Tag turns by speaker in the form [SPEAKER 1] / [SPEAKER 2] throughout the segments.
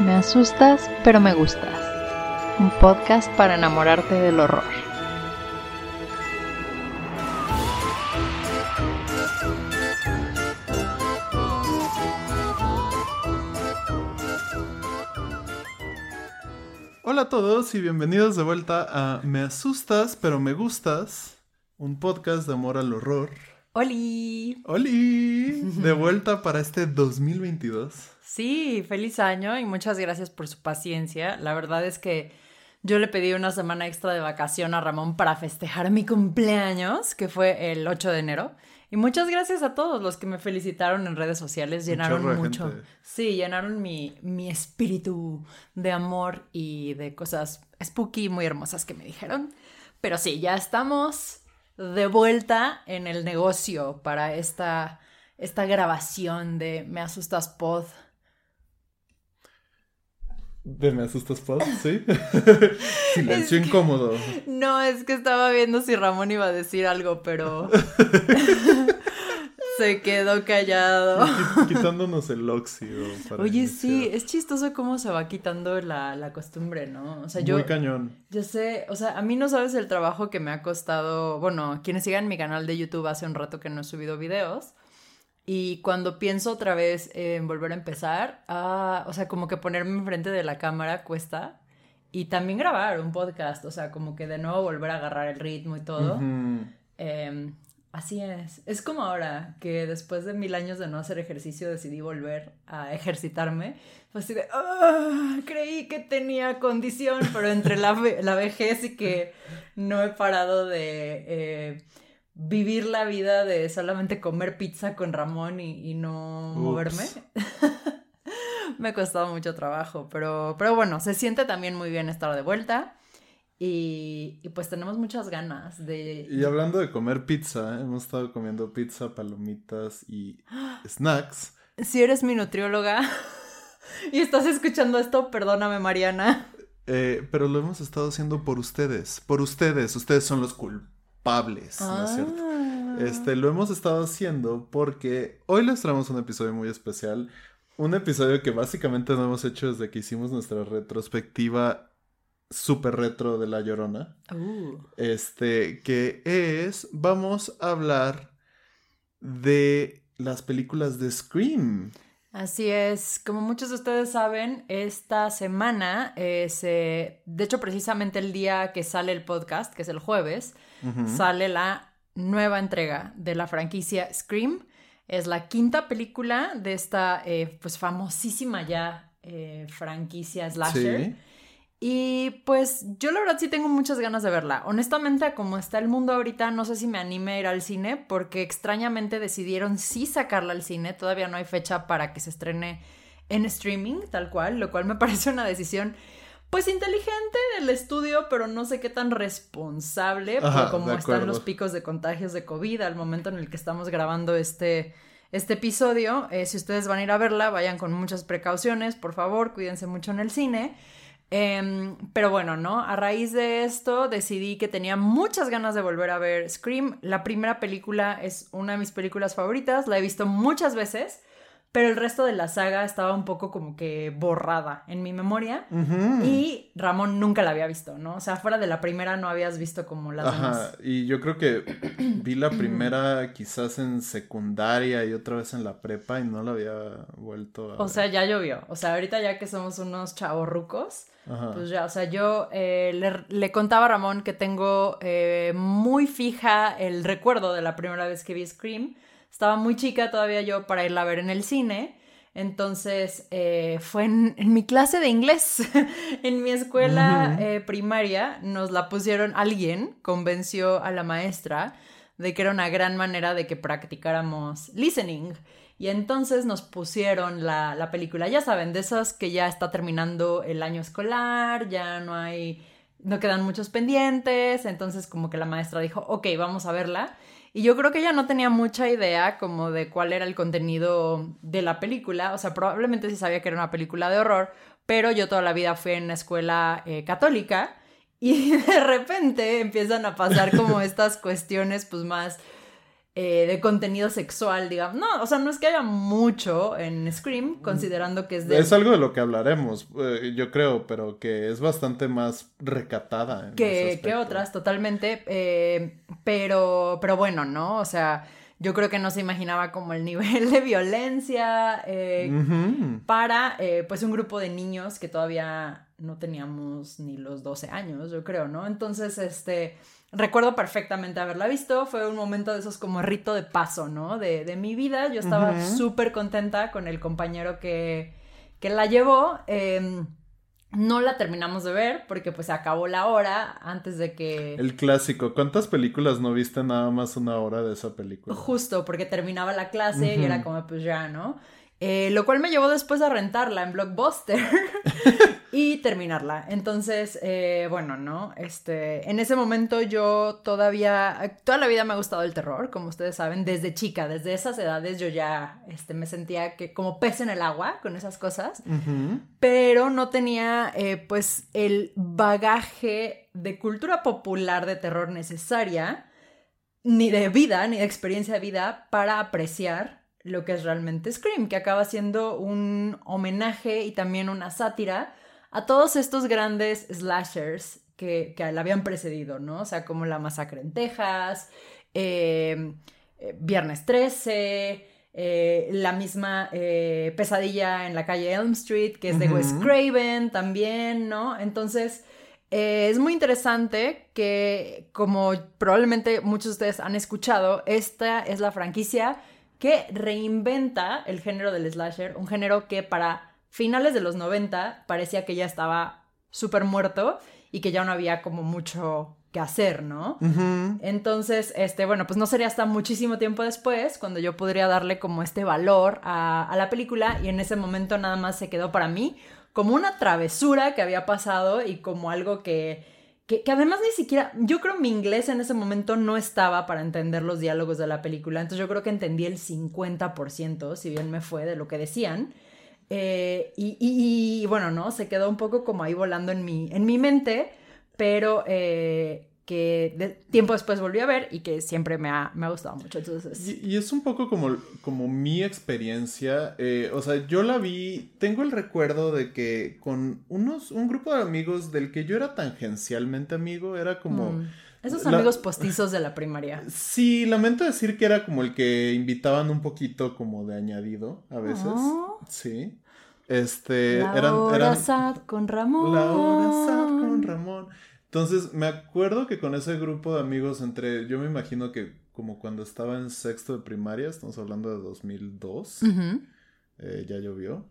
[SPEAKER 1] Me asustas, pero me gustas. Un podcast para enamorarte del horror.
[SPEAKER 2] Hola a todos y bienvenidos de vuelta a Me asustas, pero me gustas, un podcast de amor al horror.
[SPEAKER 1] ¡Holi!
[SPEAKER 2] ¡Holi! De vuelta para este 2022.
[SPEAKER 1] Sí, feliz año y muchas gracias por su paciencia. La verdad es que yo le pedí una semana extra de vacación a Ramón para festejar mi cumpleaños, que fue el 8 de enero. Y muchas gracias a todos los que me felicitaron en redes sociales. Llenaron mucho. Sí, llenaron mi, mi espíritu de amor y de cosas spooky muy hermosas que me dijeron. Pero sí, ya estamos de vuelta en el negocio para esta, esta grabación de Me Asustas Pod.
[SPEAKER 2] De Me Asustas Pod, ¿sí? Silencio incómodo.
[SPEAKER 1] No, es que estaba viendo si Ramón iba a decir algo, pero se quedó callado.
[SPEAKER 2] Quitándonos el óxido.
[SPEAKER 1] Oye, sí, es chistoso cómo se va quitando la, la costumbre, ¿no?
[SPEAKER 2] O sea, yo. Muy cañón.
[SPEAKER 1] Yo sé, o sea, a mí no sabes el trabajo que me ha costado. Bueno, quienes sigan mi canal de YouTube hace un rato que no he subido videos. Y cuando pienso otra vez en volver a empezar, ah, o sea, como que ponerme enfrente de la cámara cuesta. Y también grabar un podcast, o sea, como que de nuevo volver a agarrar el ritmo y todo. Em, así es. Es como ahora que después de mil años de no hacer ejercicio decidí volver a ejercitarme. Fue así de, ah, creí que tenía condición, pero entre la, la, vejez y que no he parado de... Eh, vivir la vida de solamente comer pizza con Ramón y, no moverme. Me ha costado mucho trabajo, pero, pero bueno, se siente también muy bien estar de vuelta. Y, pues tenemos muchas ganas de...
[SPEAKER 2] Y hablando de comer pizza, hemos estado comiendo pizza, palomitas y snacks.
[SPEAKER 1] Si eres mi nutrióloga y estás escuchando esto, perdóname Mariana.
[SPEAKER 2] Eh, pero lo hemos estado haciendo por ustedes, por ustedes, ustedes son los culpables ¿no es cierto? Ah. Este, lo hemos estado haciendo porque hoy les traemos un episodio muy especial. Un episodio que básicamente no hemos hecho desde que hicimos nuestra retrospectiva super retro de La Llorona. Uh. Este, que es, vamos a hablar de las películas de Scream.
[SPEAKER 1] Así es, como muchos de ustedes saben, esta semana, es, de hecho precisamente el día que sale el podcast, que es el jueves, sale la nueva entrega de la franquicia Scream. Es la quinta película de esta eh, pues famosísima ya eh, franquicia slasher. Y pues yo la verdad sí tengo muchas ganas de verla. Honestamente, como está el mundo ahorita, no sé si me anime a ir al cine porque extrañamente decidieron sí sacarla al cine. Todavía no hay fecha para que se estrene en streaming, tal cual, lo cual me parece una decisión pues inteligente del estudio, pero no sé qué tan responsable, por cómo están los picos de contagios de COVID al momento en el que estamos grabando este, este episodio. Eh, si ustedes van a ir a verla, vayan con muchas precauciones, por favor, cuídense mucho en el cine. Em, pero bueno, ¿no? A raíz de esto decidí que tenía muchas ganas de volver a ver Scream. La primera película es una de mis películas favoritas, la he visto muchas veces pero el resto de la saga estaba un poco como que borrada en mi memoria y Ramón nunca la había visto, ¿no? O sea, fuera de la primera no habías visto como las Ajá,
[SPEAKER 2] y yo creo que vi la primera quizás en secundaria y otra vez en la prepa y no la había vuelto
[SPEAKER 1] a O sea, ya llovió, o sea, ahorita ya que somos unos chavorrucos, pues ya, o sea, yo eh, le, contaba a Ramón que tengo eh, muy fija el recuerdo de la primera vez que vi Scream, estaba muy chica todavía yo para irla a ver en el cine. Entonces eh, fue en, mi clase de inglés, en mi escuela eh, primaria, nos la pusieron, alguien convenció a la maestra de que era una gran manera de que practicáramos listening. Y entonces nos pusieron la, la película, ya saben, de esas que ya está terminando el año escolar, ya no hay, no quedan muchos pendientes, entonces como que la maestra dijo, ok, vamos a verla. Y yo creo que ella no tenía mucha idea como de cuál era el contenido de la película. O sea, probablemente sí sabía que era una película de horror, pero yo toda la vida fui en una escuela eh, católica y de repente empiezan a pasar como estas cuestiones pues más eh, de contenido sexual, digamos. No, o sea, no es que haya mucho en Scream, considerando que es de...
[SPEAKER 2] Es algo de lo que hablaremos, eh, yo creo, pero que es bastante más recatada.
[SPEAKER 1] que, que, otras, totalmente. Eh, pero, pero bueno, ¿no? O sea, yo creo que no se imaginaba como el nivel de violencia para, pues, un grupo de niños que todavía no teníamos ni los 12 años, yo creo, ¿no? Entonces, este recuerdo perfectamente haberla visto, fue un momento de esos como rito de paso, ¿no? De, de mi vida, yo estaba súper contenta con el compañero que, que la llevó. Em, no la terminamos de ver porque pues se acabó la hora antes de que...
[SPEAKER 2] El clásico, ¿cuántas películas no viste nada más una hora de esa película?
[SPEAKER 1] Justo, porque terminaba la clase y era como pues ya, ¿no? Eh, lo cual me llevó después a rentarla en Blockbuster y terminarla. Entonces, eh, bueno, ¿no? Este, en ese momento yo todavía, toda la vida me ha gustado el terror, como ustedes saben, desde chica, desde esas edades yo ya este, me sentía que como pez en el agua con esas cosas, pero no tenía eh, pues el bagaje de cultura popular de terror necesaria, ni de vida, ni de experiencia de vida para apreciar lo que es realmente Scream, que acaba siendo un homenaje y también una sátira a todos estos grandes slashers que, que la habían precedido, ¿no? O sea, como La Masacre en Texas, em, eh, Viernes 13, eh, la misma eh, Pesadilla en la calle Elm Street, que es de Wes Craven también, ¿no? Entonces... es muy interesante que, como probablemente muchos de ustedes han escuchado, esta es la franquicia que reinventa el género del slasher, un género que para finales de los 90 parecía que ya estaba súper muerto y que ya no había como mucho que hacer, ¿no? Entonces, este, bueno, pues no sería hasta muchísimo tiempo después cuando yo podría darle como este valor a, a la película y en ese momento nada más se quedó para mí como una travesura que había pasado y como algo que que, además ni siquiera, yo creo mi inglés en ese momento no estaba para entender los diálogos de la película, entonces yo creo que entendí el 50%, si bien me fue, de lo que decían. Eh, y, bueno, ¿no? Se quedó un poco como ahí volando en mi, en mi mente, pero eh, que tiempo después volví a ver y que siempre me ha, me ha gustado mucho. Entonces...
[SPEAKER 2] Y, es un poco como, como mi experiencia. Eh, o sea, yo la vi, tengo el recuerdo de que con unos, un grupo de amigos del que yo era tangencialmente amigo, era como... Mm.
[SPEAKER 1] Esos amigos postizos de la primaria.
[SPEAKER 2] Sí, lamento decir que era como el que invitaban un poquito como de añadido a veces. Oh. Sí. Este,
[SPEAKER 1] la hora sad con Ramón.
[SPEAKER 2] La hora sad con Ramón. Entonces, me acuerdo que con ese grupo de amigos entre, yo me imagino que como cuando estaba en sexto de primaria, estamos hablando de 2002, eh, ya llovió.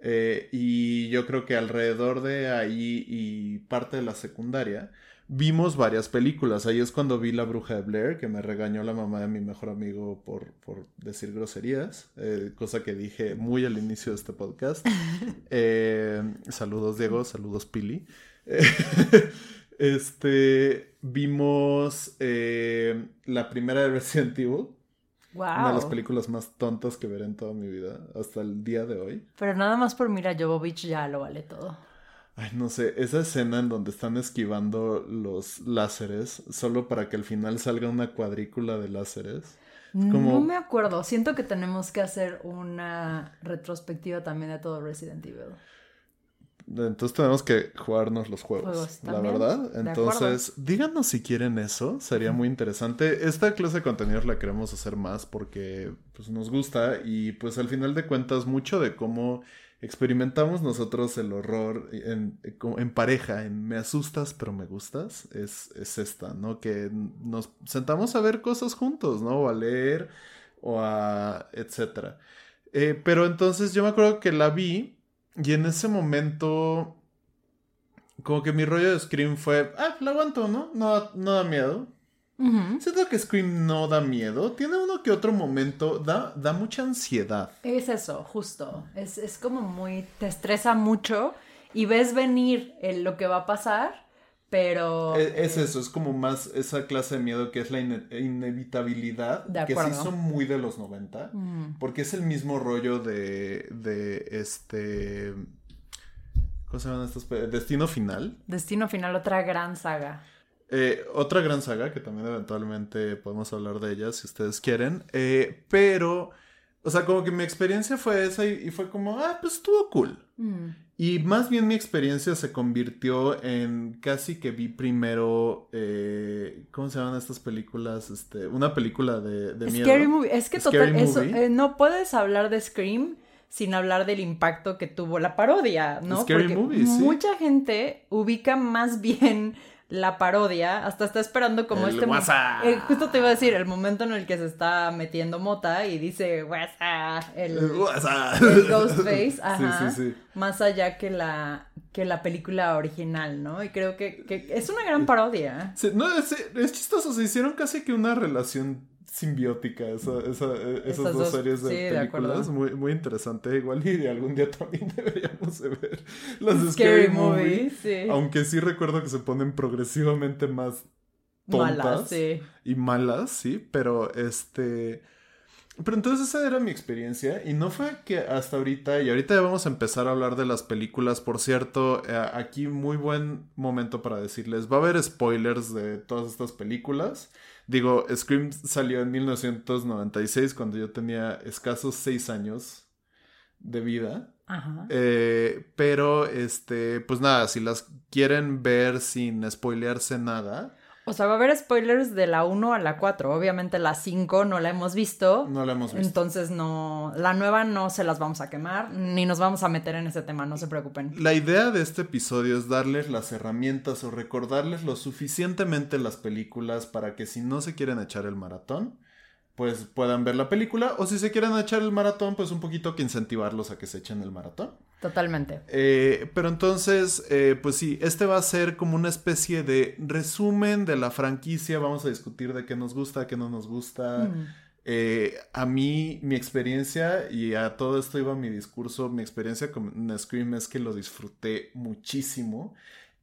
[SPEAKER 2] Eh, y yo creo que alrededor de ahí y parte de la secundaria, vimos varias películas. Ahí es cuando vi La Bruja de Blair, que me regañó la mamá de mi mejor amigo por, por decir groserías, eh, cosa que dije muy al inicio de este podcast. saludos Diego, saludos Pili. Este, vimos eh, la primera de Resident Evil. Una de las películas más tontas que veré en toda mi vida, hasta el día de hoy.
[SPEAKER 1] Pero nada más por Mira Jovovich ya lo vale todo.
[SPEAKER 2] Ay, no sé, esa escena en donde están esquivando los láseres solo para que al final salga una cuadrícula de láseres.
[SPEAKER 1] Como... No me acuerdo, siento que tenemos que hacer una retrospectiva también de todo Resident Evil.
[SPEAKER 2] Entonces tenemos que jugarnos los juegos, la verdad. Entonces, díganos si quieren eso, sería muy interesante. Esta clase de contenidos la queremos hacer más porque pues, nos gusta y pues al final de cuentas mucho de cómo experimentamos nosotros el horror en, en pareja, en me asustas pero me gustas, es, es esta, ¿no? Que nos sentamos a ver cosas juntos, ¿no? O a leer o a etcétera. Eh, pero entonces yo me acuerdo que la vi y en ese momento, como que mi rollo de Scream fue, ah, lo aguanto, ¿no? No, no da miedo. Siento que Scream no da miedo. Tiene uno que otro momento, da, da mucha ansiedad.
[SPEAKER 1] Es eso, justo. Es, es como muy, te estresa mucho y ves venir lo que va a pasar pero...
[SPEAKER 2] E, es, eso, es como más esa clase de miedo que es la inevitabilidad, que se hizo muy de los 90, porque es el mismo rollo de, de este... ¿Cómo se llaman estos? Destino Final.
[SPEAKER 1] Destino Final, otra gran saga.
[SPEAKER 2] Eh, otra gran saga que también eventualmente podemos hablar de ella si ustedes quieren. Eh, pero, o sea, como que mi experiencia fue esa y, fue como, ah, pues estuvo cool. Mm. Y más bien mi experiencia se convirtió en casi que vi primero, eh, ¿cómo se llaman estas películas? Este, una película de, de miedo.
[SPEAKER 1] Scary Movie. Es que total, eso, eh, no puedes hablar de Scream sin hablar del impacto que tuvo la parodia, ¿no?
[SPEAKER 2] Scary Movie, sí.
[SPEAKER 1] Mucha gente ubica más bien la parodia, hasta está esperando como este... Eh, justo te iba a decir, el momento en el que se está metiendo mota y dice WhatsApp, el, el Ghostface, ajá, sí, sí, sí. más allá que la, que la película original, ¿no? Y creo que, que es una gran parodia.
[SPEAKER 2] no, es, es chistoso, se hicieron casi que una relación simbiótica esa, esa, eh, esas, dos, series de películas. muy, muy interesante. Igual y algún día también deberíamos de ver las de Scary, Movie. Aunque sí recuerdo que se ponen progresivamente más tontas malas, sí. y malas, sí. Pero este... Pero entonces esa era mi experiencia y no fue que hasta ahorita, y ahorita ya vamos a empezar a hablar de las películas, por cierto, eh, aquí muy buen momento para decirles, va a haber spoilers de todas estas películas. Digo, Scream salió en 1996 cuando yo tenía escasos seis años de vida. Ajá. Eh, pero, este, pues nada, si las quieren ver sin spoilearse nada,
[SPEAKER 1] o sea, va a haber spoilers de la 1 a la 4. Obviamente la 5 no la hemos visto.
[SPEAKER 2] No la hemos visto.
[SPEAKER 1] Entonces no, la nueva no se las vamos a quemar, ni nos vamos a meter en ese tema, no se preocupen.
[SPEAKER 2] La idea de este episodio es darles las herramientas o recordarles lo suficientemente las películas para que si no se quieren echar el maratón, pues puedan ver la película. O si se quieren echar el maratón, pues un poquito que incentivarlos a que se echen el maratón.
[SPEAKER 1] Totalmente.
[SPEAKER 2] Eh, pero entonces, eh, pues sí, este va a ser como una especie de resumen de la franquicia. Vamos a discutir de qué nos gusta, qué no nos gusta. Mm. Eh, a mí, mi experiencia, y a todo esto iba mi discurso, mi experiencia con Scream es que lo disfruté muchísimo.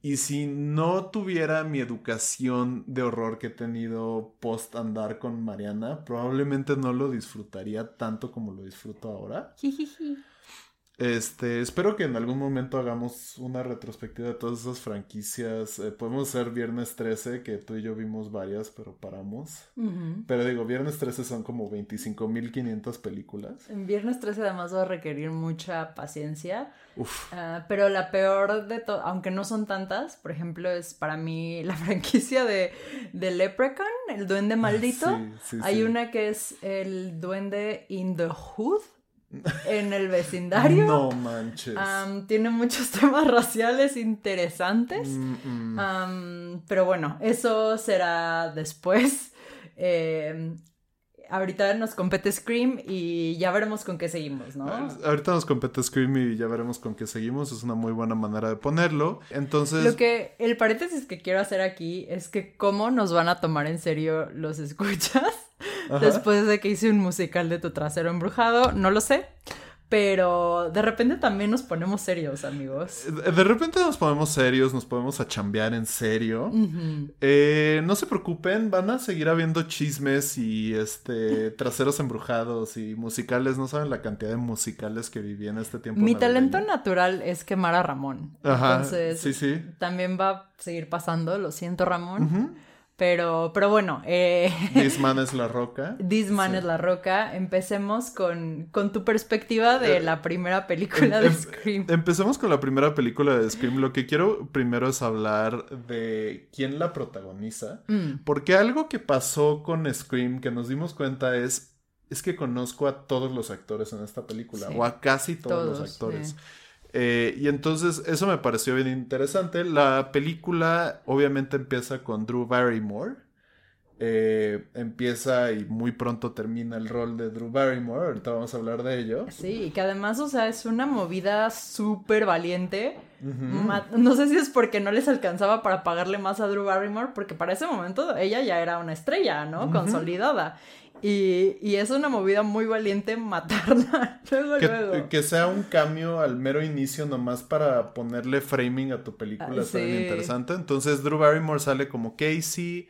[SPEAKER 2] Y si no tuviera mi educación de horror que he tenido post andar con Mariana, probablemente no lo disfrutaría tanto como lo disfruto ahora. Este, espero que en algún momento hagamos una retrospectiva de todas esas franquicias. Eh, podemos hacer Viernes 13, que tú y yo vimos varias, pero paramos. Pero digo, Viernes 13 son como 25.500 películas.
[SPEAKER 1] En Viernes 13 además va a requerir mucha paciencia. Ah, pero la peor de todo, aunque no son tantas, por ejemplo, es para mí la franquicia de, de Leprechaun, el duende maldito. Hay una que es el duende in the hood en el vecindario.
[SPEAKER 2] No manches.
[SPEAKER 1] tiene muchos temas raciales interesantes. Mm, mm. pero bueno, eso será después. Em, ahorita nos compete Scream y ya veremos con qué seguimos, ¿no?
[SPEAKER 2] Ahorita nos compete Scream y ya veremos con qué seguimos. Es una muy buena manera de ponerlo. Entonces.
[SPEAKER 1] Lo que. El paréntesis que quiero hacer aquí es que cómo nos van a tomar en serio los escuchas después de que hice un musical de tu trasero embrujado. No lo sé. Pero de repente también nos ponemos serios, amigos.
[SPEAKER 2] De repente nos ponemos serios, nos podemos a chambear en serio. Eh, no se preocupen, van a seguir habiendo chismes y este traseros embrujados y musicales. No saben la cantidad de musicales que viví en este tiempo.
[SPEAKER 1] Mi talento natural es quemar a Ramón. Ajá. Entonces, sí, sí. también va a seguir pasando. Lo siento, Ramón. Pero, pero bueno. Eh,
[SPEAKER 2] This Man es la roca.
[SPEAKER 1] This Man es la roca. Empecemos con, con tu perspectiva de eh, la primera película de em, Scream.
[SPEAKER 2] Empecemos con la primera película de Scream. Lo que quiero primero es hablar de quién la protagoniza. Mm. Porque algo que pasó con Scream que nos dimos cuenta es. Es que conozco a todos los actores en esta película. O a casi todos, los actores. Eh, y entonces eso me pareció bien interesante. La película obviamente empieza con Drew Barrymore. Eh, empieza y muy pronto termina el rol de Drew Barrymore. Ahorita vamos a hablar de ello.
[SPEAKER 1] Sí, que además, o sea, es una movida súper valiente. No sé si es porque no les alcanzaba para pagarle más a Drew Barrymore, porque para ese momento ella ya era una estrella, ¿no? Consolidada. Y, es una movida muy valiente matarla
[SPEAKER 2] que, sea un cambio al mero inicio nomás para ponerle framing a tu película, ah, interesante. Entonces Drew Barrymore sale como Casey.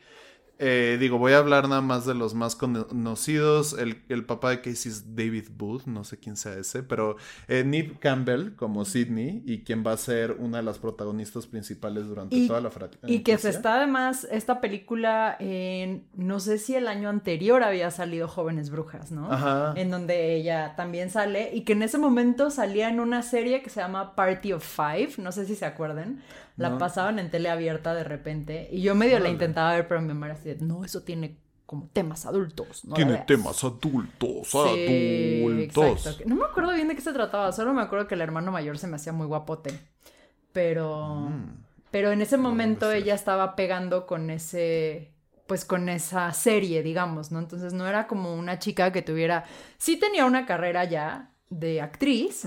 [SPEAKER 2] Eh, digo, voy a hablar nada más de los más conocidos. El, papá de Casey es David Booth, no sé quién sea ese, pero eh, Neve Campbell como Sidney y quien va a ser una de las protagonistas principales durante toda la franquicia.
[SPEAKER 1] Y que se está además, esta película, en, no sé si el año anterior había salido Jóvenes Brujas, ¿no? Ajá. En donde ella también sale y que en ese momento salía en una serie que se llama Party of Five, no sé si se acuerden. La pasaban en tele abierta de repente. Y yo medio la intentaba ver, pero mi mamá decía, no, eso tiene como temas adultos. No
[SPEAKER 2] tiene temas adultos, adultos.
[SPEAKER 1] No me acuerdo bien de qué se trataba, solo me acuerdo que el hermano mayor se me hacía muy guapote. Pero... Mm. Pero en ese momento ella estaba pegando con ese pues con esa serie, digamos, ¿no? Entonces no era como una chica que tuviera, sí tenía una carrera ya de actriz,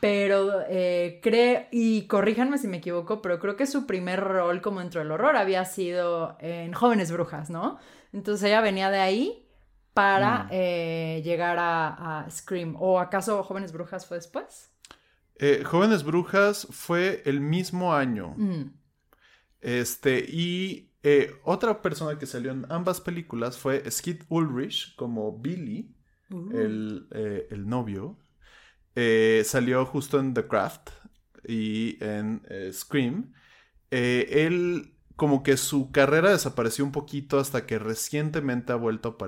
[SPEAKER 1] pero eh, creo, y corríjanme si me equivoco, pero creo que su primer rol como dentro del horror había sido en Jóvenes Brujas, ¿no? Entonces ella venía de ahí para mm. eh, llegar a, Scream. ¿O acaso Jóvenes Brujas fue después?
[SPEAKER 2] Eh, Jóvenes Brujas fue el mismo año. Mm. Este, y otra persona que salió en ambas películas fue Skid Ulrich como Billy, uh. el, el novio. Eh, salió justo en The Craft y en eh, Scream. Eh, él como que su carrera desapareció un poquito hasta que recientemente ha vuelto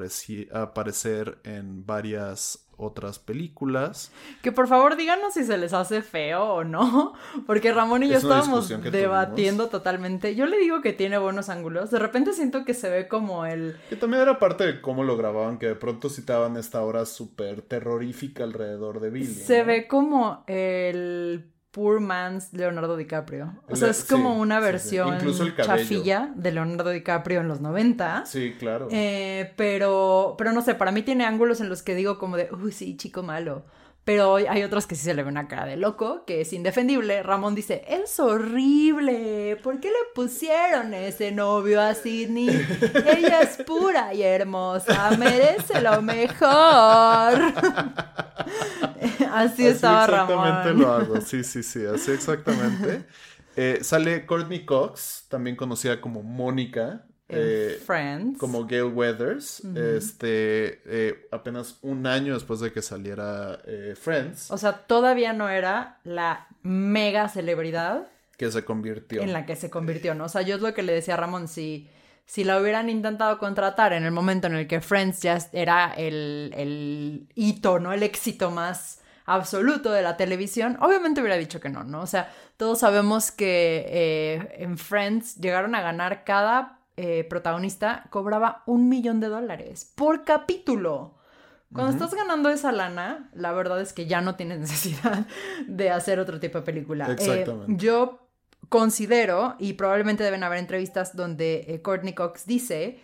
[SPEAKER 2] a, aparecer en varias otras películas.
[SPEAKER 1] Que por favor díganos si se les hace feo o no, porque Ramón y yo estábamos debatiendo totalmente. Yo le digo que tiene buenos ángulos, de repente siento que se ve como el...
[SPEAKER 2] Que también era parte de cómo lo grababan, que de pronto citaban esta hora súper terrorífica alrededor de Billy.
[SPEAKER 1] Se ve como el Poor Man's Leonardo DiCaprio. O sea, es como una versión chafilla de Leonardo DiCaprio en los 90.
[SPEAKER 2] Sí, claro.
[SPEAKER 1] Eh, pero, pero no sé, para mí tiene ángulos en los que digo como de, uy, sí, chico malo. Pero hay otros que sí se le ve una cara de loco, que es indefendible. Ramón dice, es horrible. ¿Por qué le pusieron ese novio a Sidney? Ella es pura y hermosa. Merece lo mejor. así, estaba Ramón.
[SPEAKER 2] Exactamente lo hago. Sí, sí, sí. Así exactamente. Eh, sale Courtney Cox, también conocida como Mónica.
[SPEAKER 1] Eh, Friends.
[SPEAKER 2] Como Gail Weathers. Este. Eh, apenas un año después de que saliera eh, Friends.
[SPEAKER 1] O sea, todavía no era la mega celebridad.
[SPEAKER 2] Que se convirtió.
[SPEAKER 1] En la que se convirtió, ¿no? O sea, yo es lo que le decía a Ramón, si. Si la hubieran intentado contratar en el momento en el que Friends ya era el, el hito, ¿no? El éxito más absoluto de la televisión, obviamente hubiera dicho que no, ¿no? O sea, todos sabemos que en Friends llegaron a ganar cada eh, protagonista cobraba un millón de dólares por capítulo. Cuando estás ganando esa lana, la verdad es que ya no tienes necesidad de hacer otro tipo de película. Eh, Exactamente. yo considero, y probablemente deben haber entrevistas donde eh, Courtney Cox dice,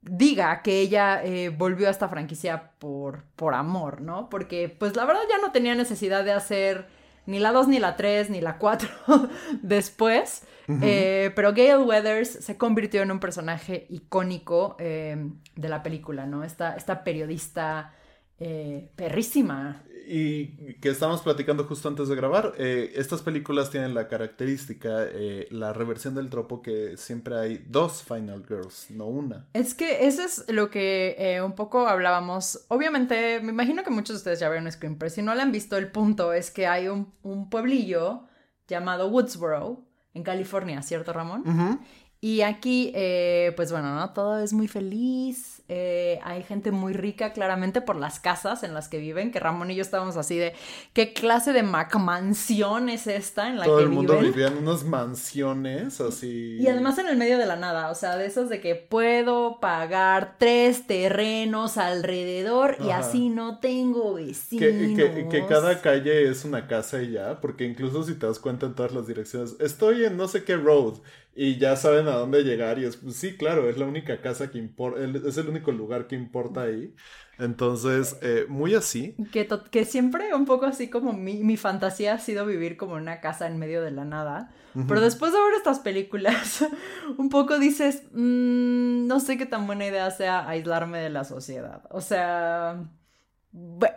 [SPEAKER 1] diga que ella volvió a esta franquicia por, por amor, ¿no? Porque pues la verdad ya no tenía necesidad de hacer ni la 2, ni la 3, ni la 4 después. Eh, pero Gail Weathers se convirtió en un personaje icónico eh, de la película, ¿no? Esta, esta periodista eh, perrísima.
[SPEAKER 2] Y que estamos platicando justo antes de grabar, estas películas tienen la característica, la reversión del tropo que siempre hay dos Final Girls, no una.
[SPEAKER 1] Es que eso es lo que un poco hablábamos. Obviamente, me imagino que muchos de ustedes ya vieron Scream, pero si no le han visto, el punto es que hay un, un pueblillo llamado Woodsboro en California, ¿cierto, Ramón? Y aquí, eh, pues bueno, ¿no? Todo es muy feliz. Eh, hay gente muy rica, claramente, por las casas en las que viven, que Ramón y yo estábamos así de, ¿qué clase de mansión es esta en la
[SPEAKER 2] Todo
[SPEAKER 1] que
[SPEAKER 2] viven? Todo el mundo vivía en unas mansiones así.
[SPEAKER 1] Y además en el medio de la nada, o sea, de esos de que puedo pagar tres terrenos alrededor y así no tengo vecinos.
[SPEAKER 2] Que, que, cada calle es una casa y ya, porque incluso si te das cuenta en todas las direcciones, estoy en no sé qué road y ya saben a dónde llegar y es, pues, sí, claro, es la única casa que importa, es el único lugar que importa ahí. Entonces, eh, muy así.
[SPEAKER 1] Que, que siempre un poco así como mi, mi, fantasía ha sido vivir como en una casa en medio de la nada. Pero después de ver estas películas, un poco dices, mm, no sé qué tan buena idea sea aislarme de la sociedad. O sea,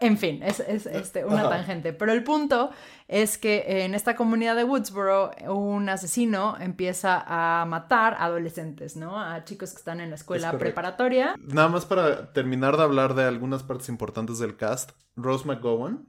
[SPEAKER 1] En fin, es, este, una tangente. Pero el punto es que en esta comunidad de Woodsboro, un asesino empieza a matar adolescentes, ¿no? A chicos que están en la escuela preparatoria.
[SPEAKER 2] Nada más para terminar de hablar de algunas partes importantes del cast. Rose McGowan.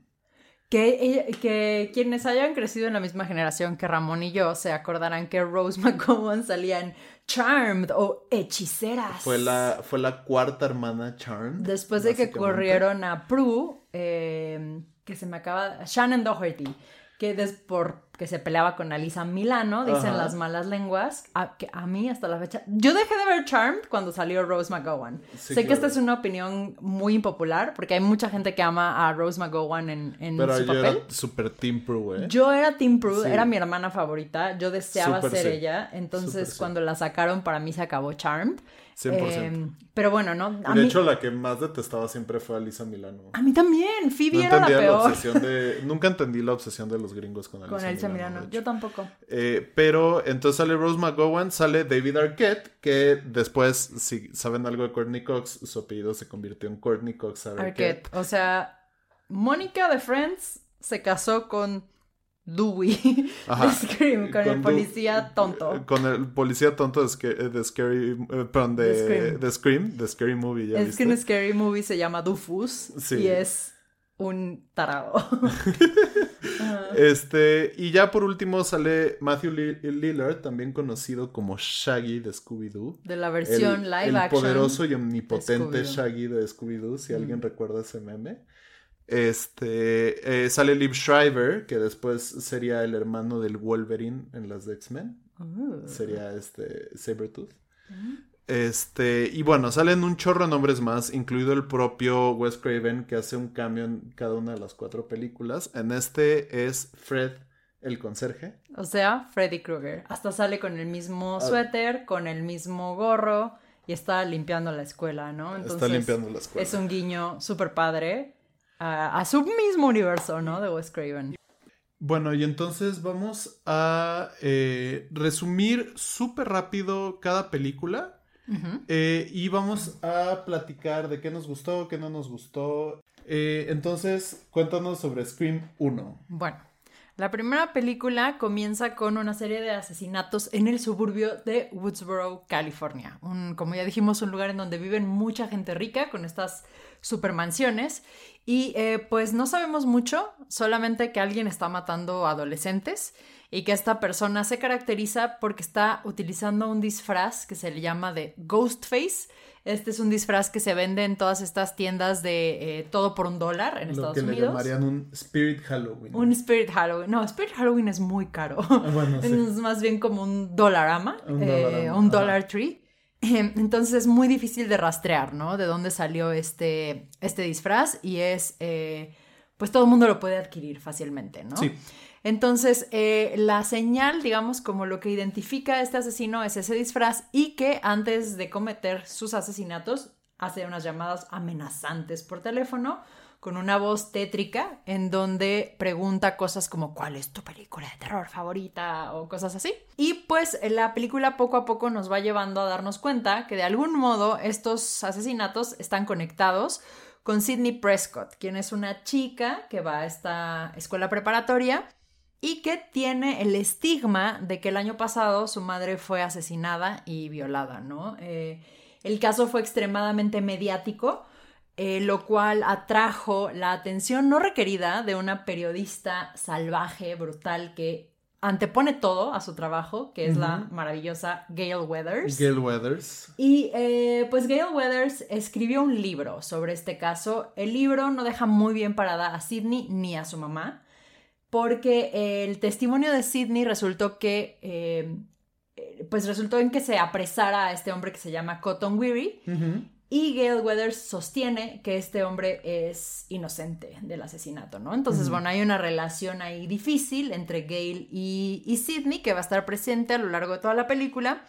[SPEAKER 1] Que, que quienes hayan crecido en la misma generación que Ramón y yo se acordarán que Rose McGowan salía en Charmed o Hechiceras.
[SPEAKER 2] Fue la, fue la cuarta hermana Charmed.
[SPEAKER 1] Después de que corrieron a Prue, eh, que se me acaba. Shannon Doherty que des por que se peleaba con Alisa Milano, dicen las malas lenguas, a, que a mí hasta la fecha, yo dejé de ver Charmed cuando salió Rose McGowan. sé que esta es una opinión muy impopular, porque hay mucha gente que ama a Rose McGowan en, en
[SPEAKER 2] Pero
[SPEAKER 1] su
[SPEAKER 2] yo era super Team Prue, ¿eh?
[SPEAKER 1] Yo era Team Prue, era mi hermana favorita, yo deseaba ser ella, entonces cuando la sacaron para mí se acabó Charmed. 100%. Em, pero bueno, ¿no?
[SPEAKER 2] de hecho, la que más detestaba siempre fue Alisa Milano.
[SPEAKER 1] A mí también, Phoebe era la peor.
[SPEAKER 2] Nunca entendí la obsesión de los gringos con Alisa,
[SPEAKER 1] con Alisa Milano. Yo tampoco.
[SPEAKER 2] Eh, pero entonces sale Rose McGowan, sale David Arquette, que después, si saben algo de Courtney Cox, su apellido se convirtió en Courtney Cox Arquette.
[SPEAKER 1] O sea, Mónica de Friends se casó con Dewey de Scream, con, el policía tonto.
[SPEAKER 2] Con el policía tonto de, de Scary, eh, perdón, de, Scream. de Scary Movie, ¿ya
[SPEAKER 1] Es que en Scary Movie se llama Dufus y es un tarado.
[SPEAKER 2] este, y ya por último sale Matthew Lillard, también conocido como Shaggy de Scooby-Doo.
[SPEAKER 1] De la versión live action.
[SPEAKER 2] El poderoso y omnipotente Shaggy de Scooby-Doo, si alguien recuerda ese meme. Este eh, sale Liv Schreiber, que después sería el hermano del Wolverine en las de X-Men. Oh. Sería este Sabretooth. Mm. Este, y bueno, salen un chorro de nombres más, incluido el propio Wes Craven, que hace un cambio en cada una de las cuatro películas. En este es Fred el conserje.
[SPEAKER 1] O sea, Freddy Krueger. Hasta sale con el mismo ah. suéter, con el mismo gorro y está limpiando la escuela, ¿no?
[SPEAKER 2] Entonces, está limpiando la escuela.
[SPEAKER 1] Es un guiño súper padre a, su mismo universo, ¿no? De Wes Craven.
[SPEAKER 2] Bueno, y entonces vamos a eh, resumir súper rápido cada película. Eh, y vamos a platicar de qué nos gustó, qué no nos gustó. Eh, entonces, cuéntanos sobre Scream 1.
[SPEAKER 1] Bueno, la primera película comienza con una serie de asesinatos en el suburbio de Woodsboro, California. Un, como ya dijimos, un lugar en donde viven mucha gente rica con estas supermansiones. Y eh, pues no sabemos mucho, solamente que alguien está matando adolescentes y que esta persona se caracteriza porque está utilizando un disfraz que se le llama de Ghostface. Este es un disfraz que se vende en todas estas tiendas de eh, todo por un dólar en Estados Unidos. Lo que le
[SPEAKER 2] llamarían un Spirit Halloween.
[SPEAKER 1] Un Spirit Halloween. No, Spirit Halloween es muy caro. Ah, bueno, Es más bien como un Dollarama, un, eh, un Dollar Tree. Entonces es muy difícil de rastrear, ¿no? De dónde salió este, este disfraz y es, eh, pues todo el mundo lo puede adquirir fácilmente, ¿no? Sí. Entonces, eh, la señal, digamos, como lo que identifica a este asesino es ese disfraz y que antes de cometer sus asesinatos hace unas llamadas amenazantes por teléfono con una voz tétrica en donde pregunta cosas como ¿cuál es tu película de terror favorita? o cosas así. Y pues la película poco a poco nos va llevando a darnos cuenta que de algún modo estos asesinatos están conectados con Sidney Prescott, quien es una chica que va a esta escuela preparatoria y que tiene el estigma de que el año pasado su madre fue asesinada y violada, ¿no? Eh, el caso fue extremadamente mediático eh, lo cual atrajo la atención no requerida de una periodista salvaje, brutal, que antepone todo a su trabajo, que es la maravillosa Gail Weathers.
[SPEAKER 2] Gail Weathers.
[SPEAKER 1] Y eh, pues Gail Weathers escribió un libro sobre este caso. El libro no deja muy bien parada a Sidney ni a su mamá, porque el testimonio de Sidney resultó que... Eh, pues resultó en que se apresara a este hombre que se llama Cotton Weary y Gail Weathers sostiene que este hombre es inocente del asesinato, ¿no? Entonces, bueno, hay una relación ahí difícil entre Gail y, y, Sidney que va a estar presente a lo largo de toda la película.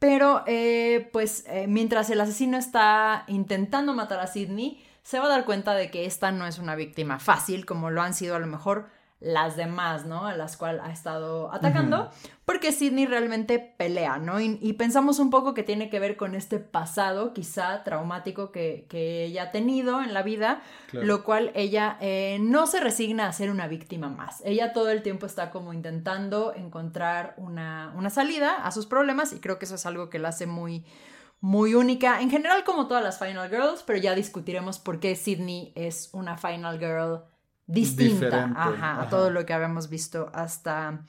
[SPEAKER 1] Pero, eh, pues, eh, mientras el asesino está intentando matar a Sidney, se va a dar cuenta de que esta no es una víctima fácil, como lo han sido a lo mejor las demás, ¿no? A las cuales ha estado atacando, porque Sidney realmente pelea, ¿no? Y, pensamos un poco que tiene que ver con este pasado quizá traumático que, ella ha tenido en la vida, lo cual ella eh, no se resigna a ser una víctima más. Ella todo el tiempo está como intentando encontrar una, una salida a sus problemas y creo que eso es algo que la hace muy muy única, en general como todas las Final Girls, pero ya discutiremos por qué Sidney es una Final Girl distinta a todo lo que habíamos visto hasta,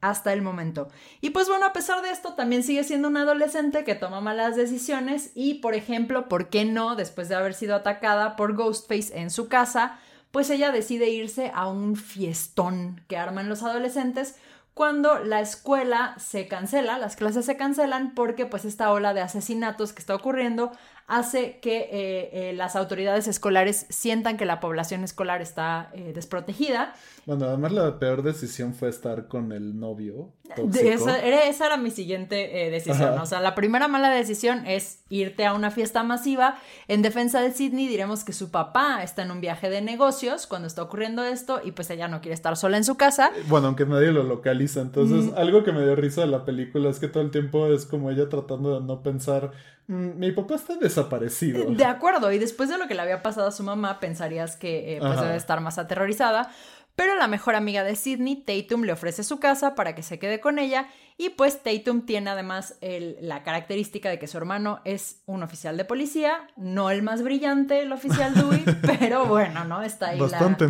[SPEAKER 1] hasta el momento. Y pues bueno, a pesar de esto, también sigue siendo una adolescente que toma malas decisiones y, por ejemplo, ¿por qué no, después de haber sido atacada por Ghostface en su casa, pues ella decide irse a un fiestón que arman los adolescentes cuando la escuela se cancela, las clases se cancelan porque pues esta ola de asesinatos que está ocurriendo hace que eh, eh, las autoridades escolares sientan que la población escolar está eh, desprotegida.
[SPEAKER 2] Bueno, además la peor decisión fue estar con el novio.
[SPEAKER 1] Esa, era, mi siguiente decisión. O sea, la primera mala decisión es irte a una fiesta masiva. En defensa de Sidney diremos que su papá está en un viaje de negocios cuando está ocurriendo esto y pues ella no quiere estar sola en su casa.
[SPEAKER 2] Bueno, aunque nadie lo localiza. Entonces, algo que me dio risa de la película es que todo el tiempo es como ella tratando de no pensar Mm, mi papá está desaparecido.
[SPEAKER 1] De acuerdo, y después de lo que le había pasado a su mamá, pensarías que eh, pues debe estar más aterrorizada. Pero la mejor amiga de Sidney, Tatum, le ofrece su casa para que se quede con ella. Y pues Tatum tiene además la característica de que su hermano es un oficial de policía, no el más brillante, el oficial Dewey, pero bueno, ¿no? Está ahí
[SPEAKER 2] Bastante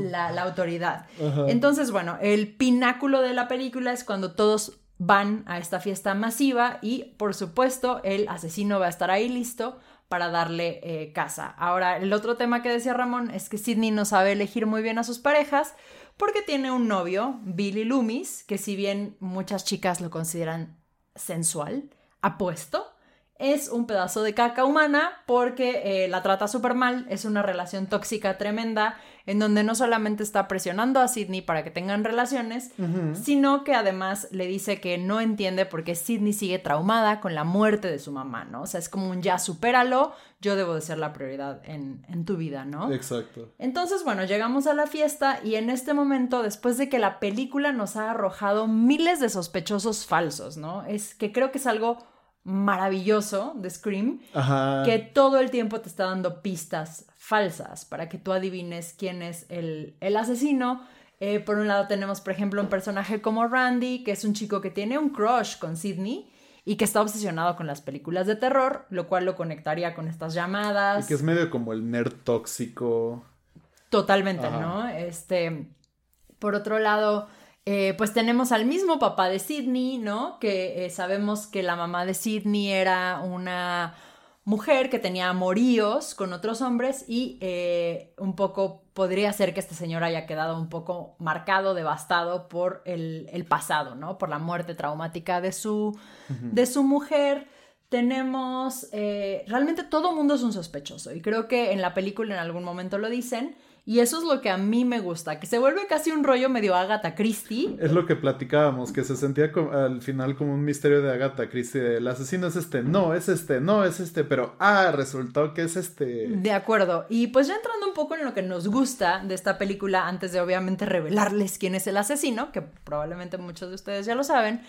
[SPEAKER 1] la, la, autoridad. Entonces, bueno, el pináculo de la película es cuando todos van a esta fiesta masiva y por supuesto el asesino va a estar ahí listo para darle eh, casa. Ahora, el otro tema que decía Ramón es que Sidney no sabe elegir muy bien a sus parejas porque tiene un novio, Billy Loomis, que si bien muchas chicas lo consideran sensual, apuesto, es un pedazo de caca humana porque eh, la trata súper mal, es una relación tóxica tremenda en donde no solamente está presionando a Sidney para que tengan relaciones, sino que además le dice que no entiende por qué Sidney sigue traumada con la muerte de su mamá, ¿no? O sea, es como un ya supéralo, yo debo de ser la prioridad en, en tu vida, ¿no?
[SPEAKER 2] Exacto.
[SPEAKER 1] Entonces, bueno, llegamos a la fiesta y en este momento, después de que la película nos ha arrojado miles de sospechosos falsos, ¿no? Es que creo que es algo maravilloso de Scream que todo el tiempo te está dando pistas falsas para que tú adivines quién es el, asesino. Eh, por un lado tenemos, por ejemplo, un personaje como Randy, que es un chico que tiene un crush con Sidney y que está obsesionado con las películas de terror, lo cual lo conectaría con estas llamadas.
[SPEAKER 2] Y que es medio como el nerd tóxico.
[SPEAKER 1] Totalmente, ¿no? Este, por otro lado, eh, pues tenemos al mismo papá de Sidney, ¿no? Que eh, sabemos que la mamá de Sidney era una mujer que tenía amoríos con otros hombres y eh, un poco podría ser que este señor haya quedado un poco marcado, devastado por el, pasado, ¿no? Por la muerte traumática de su, de su mujer. Tenemos, realmente todo mundo es un sospechoso y creo que en la película en algún momento lo dicen y eso es lo que a mí me gusta, que se vuelve casi un rollo medio Agatha Christie.
[SPEAKER 2] Es lo que platicábamos, que se sentía al final como un misterio de Agatha Christie. El asesino es este, no, es este, no, es este, pero ah, resultó que es este.
[SPEAKER 1] De acuerdo. Y pues ya entrando un poco en lo que nos gusta de esta película, antes de obviamente revelarles quién es el asesino, que probablemente muchos de ustedes ya lo saben.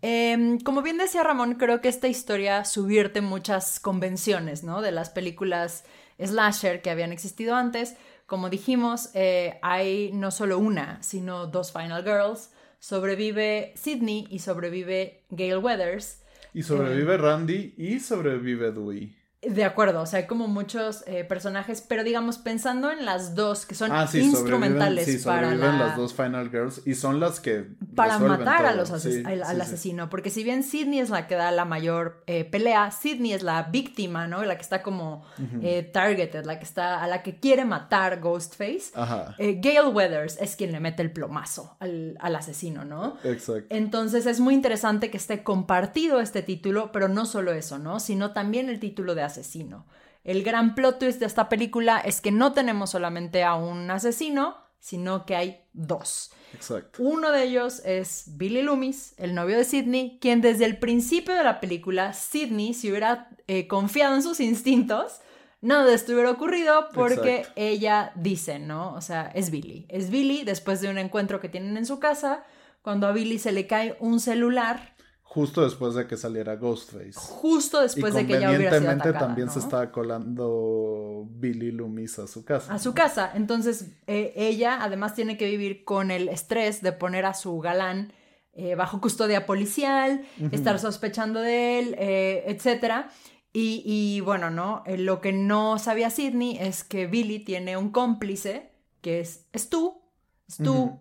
[SPEAKER 1] Em, como bien decía Ramón, creo que esta historia subvierte muchas convenciones, ¿no? De las películas slasher que habían existido antes como dijimos, eh, hay no solo una, sino dos Final Girls. Sobrevive Sydney y sobrevive Gail Weathers.
[SPEAKER 2] Y sobrevive Randy y sobrevive Dewey.
[SPEAKER 1] De acuerdo, o sea, hay como muchos eh, personajes, pero digamos, pensando en las dos que son ah, instrumentales
[SPEAKER 2] sí,
[SPEAKER 1] para
[SPEAKER 2] las dos Final Girls y son las que
[SPEAKER 1] para matar a los al, asesino, porque si bien Sidney es la que da la mayor eh, pelea, Sidney es la víctima, ¿no? La que está como eh, targeted, la que está a la que quiere matar Ghostface. Ajá. Gail Weathers es quien le mete el plomazo al, al asesino, ¿no?
[SPEAKER 2] Exacto.
[SPEAKER 1] Entonces es muy interesante que esté compartido este título, pero no solo eso, ¿no? Sino también el título de asesino. El gran plot twist de esta película es que no tenemos solamente a un asesino, sino que hay dos.
[SPEAKER 2] Exacto.
[SPEAKER 1] Uno de ellos es Billy Loomis, el novio de Sidney, quien desde el principio de la película, Sidney, si hubiera eh, confiado en sus instintos, nada de esto hubiera ocurrido porque ella dice, ¿no? O sea, es Billy. Es Billy después de un encuentro que tienen en su casa, cuando a Billy se le cae un celular
[SPEAKER 2] Justo después de que saliera Ghostface.
[SPEAKER 1] Justo después de que ya hubiera sido atacada,
[SPEAKER 2] también se estaba colando Billy Loomis a su casa.
[SPEAKER 1] A su casa. Entonces, eh, ella además tiene que vivir con el estrés de poner a su galán eh, bajo custodia policial, estar sospechando de él, eh, etc. Y, bueno, ¿no? lo que no sabía Sidney es que Billy tiene un cómplice, que es Stu, Stu,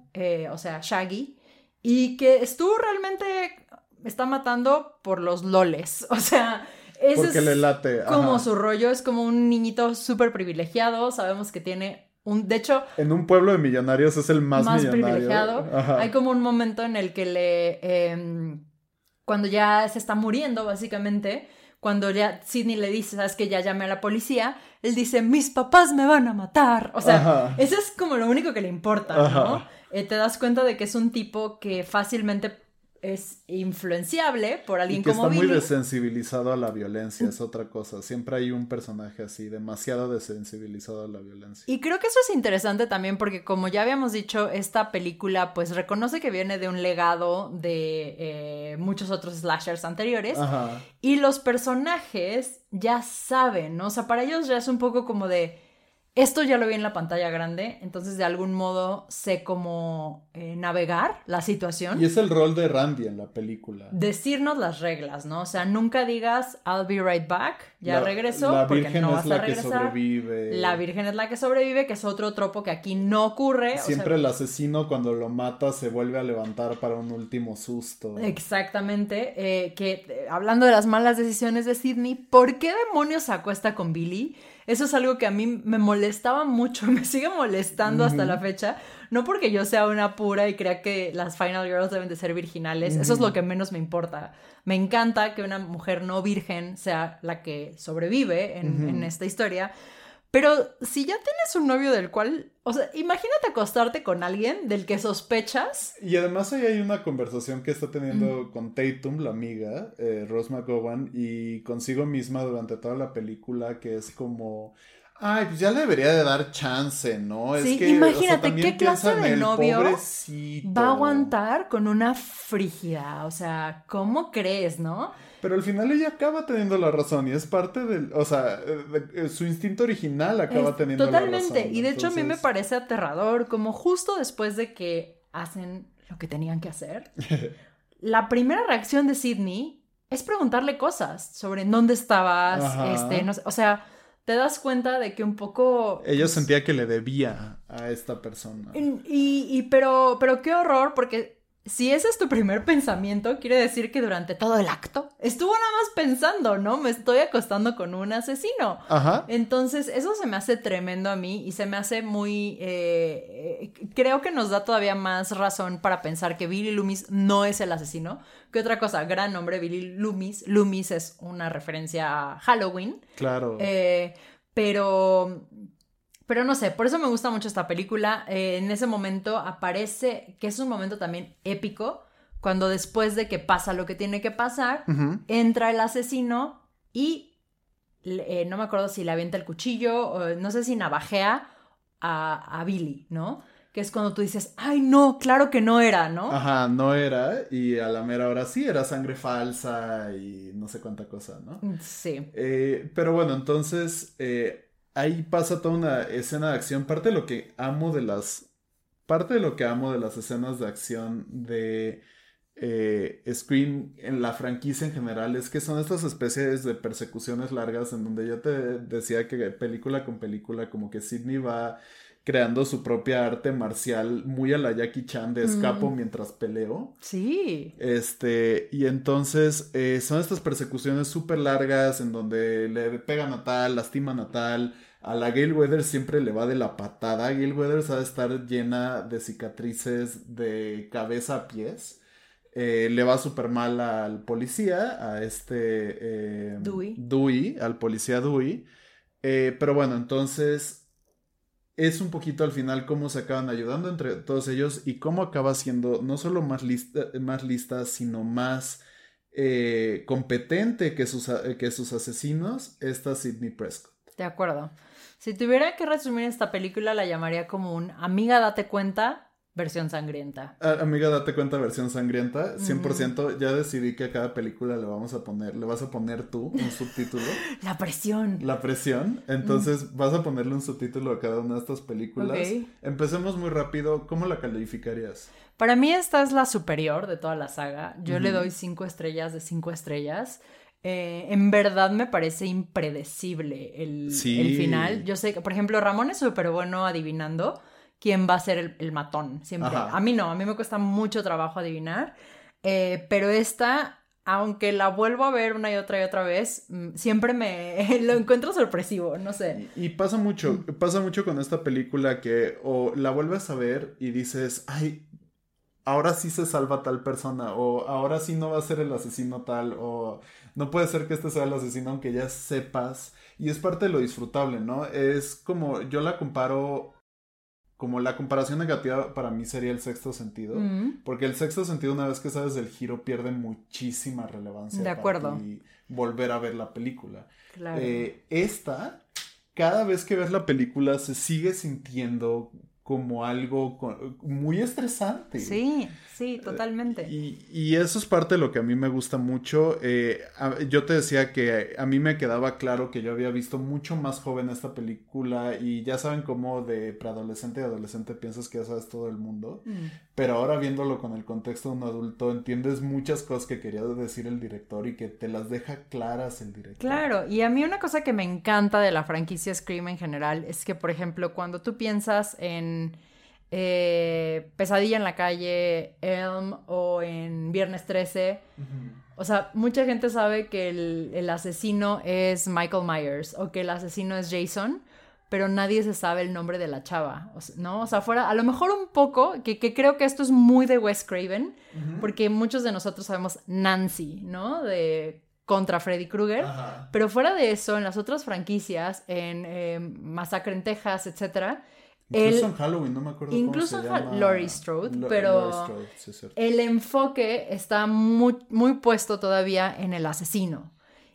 [SPEAKER 1] o sea, Shaggy, y que Stu realmente está matando por los loles. O sea, ese es
[SPEAKER 2] le late.
[SPEAKER 1] como su rollo, es como un niñito súper privilegiado. Sabemos que tiene un. De hecho.
[SPEAKER 2] En un pueblo de millonarios es el más,
[SPEAKER 1] más privilegiado. Hay como un momento en el que le. Em, cuando ya se está muriendo, básicamente. Cuando ya Sidney le dice, sabes que ya llame a la policía, él dice, mis papás me van a matar. O sea, eso es como lo único que le importa, ¿no? Eh, te das cuenta de que es un tipo que fácilmente es influenciable por alguien y que está
[SPEAKER 2] muy desensibilizado a la violencia, es otra cosa. Siempre hay un personaje así, demasiado desensibilizado a la violencia.
[SPEAKER 1] Y creo que eso es interesante también porque como ya habíamos dicho, esta película pues reconoce que viene de un legado de eh, muchos otros slashers anteriores. Y los personajes ya saben, ¿no? O sea, para ellos ya es un poco como de esto ya lo vi en la pantalla grande, entonces de algún modo sé cómo eh, navegar la situación.
[SPEAKER 2] Y es el rol de Randy en la película.
[SPEAKER 1] Decirnos las reglas, ¿no? O sea, nunca digas I'll be right back, ya regreso, la porque no vas a regresar. Que sobrevive. La virgen es la que sobrevive, que es otro tropo que aquí no ocurre.
[SPEAKER 2] Siempre el asesino cuando lo mata se vuelve a levantar para un último susto.
[SPEAKER 1] Exactamente. Eh, que eh, hablando de las malas decisiones de Sidney, ¿por qué demonios se acuesta con Billy? Eso es algo que a mí me molestaba mucho, me sigue molestando hasta la fecha. No porque yo sea una pura y crea que las Final Girls deben de ser virginales, eso es lo que menos me importa. Me encanta que una mujer no virgen sea la que sobrevive en, en esta historia, pero si ya tienes un novio del cual, o sea, imagínate acostarte con alguien del que sospechas.
[SPEAKER 2] Y además ahí hay una conversación que está teniendo con Tatum, la amiga, eh, Rose McGowan, y consigo misma durante toda la película, que es como... Ay, pues ya le debería de dar chance, ¿no?
[SPEAKER 1] Sí, imagínate qué clase de novio va a aguantar con una frígida. O sea, ¿cómo crees, no?
[SPEAKER 2] Pero al final ella acaba teniendo la razón y es parte del, o sea, su instinto original acaba teniendo la razón.
[SPEAKER 1] Totalmente, y de hecho a mí me parece aterrador, como justo después de que hacen lo que tenían que hacer, la primera reacción de Sidney es preguntarle cosas sobre dónde estabas, este, no sé, o sea, te das cuenta de que un poco...
[SPEAKER 2] Ella pues sentía que le debía a esta persona.
[SPEAKER 1] Y, y, pero, pero qué horror, porque si ese es tu primer pensamiento, quiere decir que durante todo el acto estuvo nada más pensando, ¿no? Me estoy acostando con un asesino. Ajá. Entonces, eso se me hace tremendo a mí y se me hace muy... Eh, eh, creo que nos da todavía más razón para pensar que Billy Loomis no es el asesino. Que otra cosa, gran nombre, Billy Loomis. Loomis es una referencia a Halloween.
[SPEAKER 2] Claro.
[SPEAKER 1] Eh, pero pero no sé, por eso me gusta mucho esta película. Eh, en ese momento aparece, que es un momento también épico, cuando después de que pasa lo que tiene que pasar, entra el asesino y eh, no me acuerdo si le avienta el cuchillo, o no sé si navajea a, a Billy, ¿no? que es cuando tú dices, ay, no, claro que no era, ¿no?
[SPEAKER 2] Ajá, no era, y a la mera hora sí, era sangre falsa y no sé cuánta cosa, ¿no?
[SPEAKER 1] Sí.
[SPEAKER 2] Eh, pero bueno, entonces, ahí pasa toda una escena de acción. Parte de lo que amo de las. Parte de lo que amo de las escenas de acción de eh, Scream en la franquicia en general es que son estas especies de persecuciones largas en donde yo te decía que película con película, como que Sidney va creando su propia arte marcial muy a la Jackie Chan de escapo mm. mientras peleo.
[SPEAKER 1] Sí.
[SPEAKER 2] Este, y entonces eh, son estas persecuciones súper largas en donde le pegan a tal, lastiman a tal. A la Gail Weathers siempre le va de la patada. Gail Weathers ha de estar llena de cicatrices de cabeza a pies. Eh, le va súper mal al policía, a este... Eh,
[SPEAKER 1] Dewey.
[SPEAKER 2] Dewey, al policía Dewey. pero bueno, entonces es un poquito al final cómo se acaban ayudando entre todos ellos y cómo acaba siendo no solo más lista, más lista sino más eh, competente que sus, que sus asesinos, esta Sidney Prescott.
[SPEAKER 1] De acuerdo. Si tuviera que resumir esta película, la llamaría como un Amiga, date cuenta, versión sangrienta.
[SPEAKER 2] amiga, date cuenta, versión sangrienta. 100%. Ya decidí que a cada película le vamos a poner, le vas a poner tú un subtítulo.
[SPEAKER 1] La presión.
[SPEAKER 2] La presión. Entonces vas a ponerle un subtítulo a cada una de estas películas. Empecemos muy rápido. ¿Cómo la calificarías?
[SPEAKER 1] Para mí esta es la superior de toda la saga. Yo le doy cinco estrellas de cinco estrellas. Eh, en verdad me parece impredecible el, final. Yo sé que, por ejemplo, Ramón es súper bueno adivinando quién va a ser el, matón, siempre. A mí no, a mí me cuesta mucho trabajo adivinar, eh, pero esta, aunque la vuelvo a ver una y otra y otra vez, mm, siempre me lo encuentro sorpresivo, no sé.
[SPEAKER 2] Y, pasa mucho, pasa mucho con esta película que o la vuelves a ver y dices, ay, ahora sí se salva tal persona, o ahora sí no va a ser el asesino tal, o no puede ser que este sea el asesino aunque ya sepas. Y es parte de lo disfrutable, ¿no? Es como, yo la comparo, como la comparación negativa para mí sería el sexto sentido. Mm. Porque el sexto sentido, una vez que sabes del giro, pierde muchísima relevancia.
[SPEAKER 1] De acuerdo.
[SPEAKER 2] Y volver a ver la película. Claro. Eh, esta, cada vez que ves la película, se sigue sintiendo como algo muy estresante.
[SPEAKER 1] Sí, sí, totalmente.
[SPEAKER 2] Y, eso es parte de lo que a mí me gusta mucho. Eh, yo te decía que a mí me quedaba claro que yo había visto mucho más joven esta película y ya saben cómo de preadolescente y adolescente piensas que ya sabes todo el mundo, mm. Pero ahora viéndolo con el contexto de un adulto entiendes muchas cosas que quería decir el director y que te las deja claras el director.
[SPEAKER 1] Claro, y a mí una cosa que me encanta de la franquicia Scream en general es que, por ejemplo, cuando tú piensas en eh, Pesadilla en la calle, Elm o en Viernes 13. O sea, mucha gente sabe que el, asesino es Michael Myers o que el asesino es Jason, pero nadie se sabe el nombre de la chava, ¿no? O sea, fuera, a lo mejor un poco, que, creo que esto es muy de Wes Craven, porque muchos de nosotros sabemos Nancy, ¿no? De contra Freddy Krueger, pero fuera de eso, en las otras franquicias, en eh, Masacre en Texas, etcétera,
[SPEAKER 2] Incluso en Halloween, no me acuerdo
[SPEAKER 1] incluso
[SPEAKER 2] cómo se llama.
[SPEAKER 1] Laurie Strode, pero el enfoque está muy, muy puesto todavía en el asesino.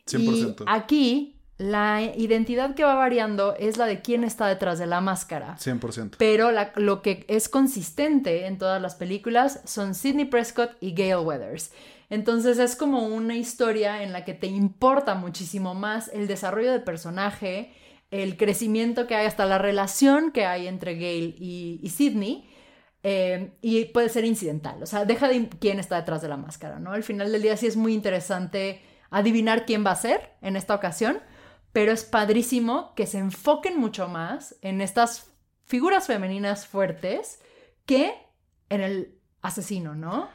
[SPEAKER 1] 100%. Y aquí la identidad que va variando es la de quién está detrás de la máscara.
[SPEAKER 2] 100%.
[SPEAKER 1] Pero lo que es consistente en todas las películas son Sidney Prescott y Gail Weathers. Entonces es como una historia en la que te importa muchísimo más el desarrollo de personaje, el crecimiento que hay, hasta la relación que hay entre Gail y, y Sidney. Eh, y puede ser incidental, o sea, deja de quién está detrás de la máscara, ¿no? Al final del día sí es muy interesante adivinar quién va a ser en esta ocasión, pero es padrísimo que se enfoquen mucho más en estas figuras femeninas fuertes que en el asesino, ¿no?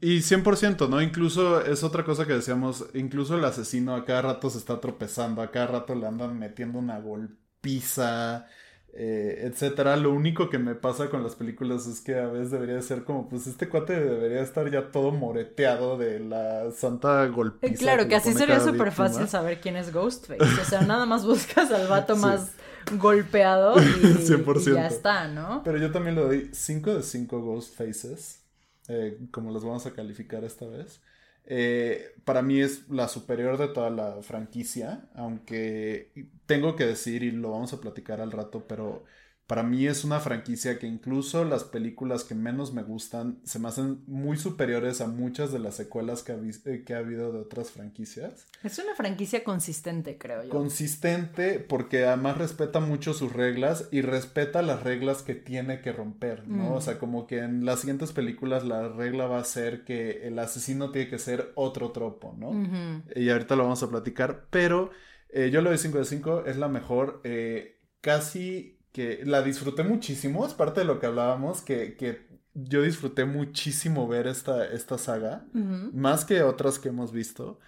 [SPEAKER 2] Y 100%, ¿no? Incluso es otra cosa que decíamos, incluso el asesino a cada rato se está tropezando, a cada rato le andan metiendo una golpiza, eh, etcétera. Lo único que me pasa con las películas es que a veces debería ser como, pues este cuate debería estar ya todo moreteado de la santa golpiza.
[SPEAKER 1] Claro, que, así sería súper fácil saber quién es Ghostface. O sea, nada más buscas al vato más golpeado y, y, ya está, ¿no?
[SPEAKER 2] Pero yo también le doy 5 de 5 Ghostfaces. Eh, como los vamos a calificar esta vez. Eh, para mí es la superior de toda la franquicia, aunque tengo que decir, y lo vamos a platicar al rato, pero para mí es una franquicia que incluso las películas que menos me gustan se me hacen muy superiores a muchas de las secuelas que ha, eh, que ha habido de otras franquicias.
[SPEAKER 1] Es una franquicia consistente, creo yo.
[SPEAKER 2] Consistente porque además respeta mucho sus reglas y respeta las reglas que tiene que romper, ¿no? Mm. O sea, como que en las siguientes películas la regla va a ser que el asesino tiene que ser otro tropo, ¿no? Y ahorita lo vamos a platicar, pero eh, yo lo doy 5 de 5, es la mejor. Eh, casi que la disfruté muchísimo, es parte de lo que hablábamos, que, que yo disfruté muchísimo ver esta, esta saga, más que otras que hemos visto.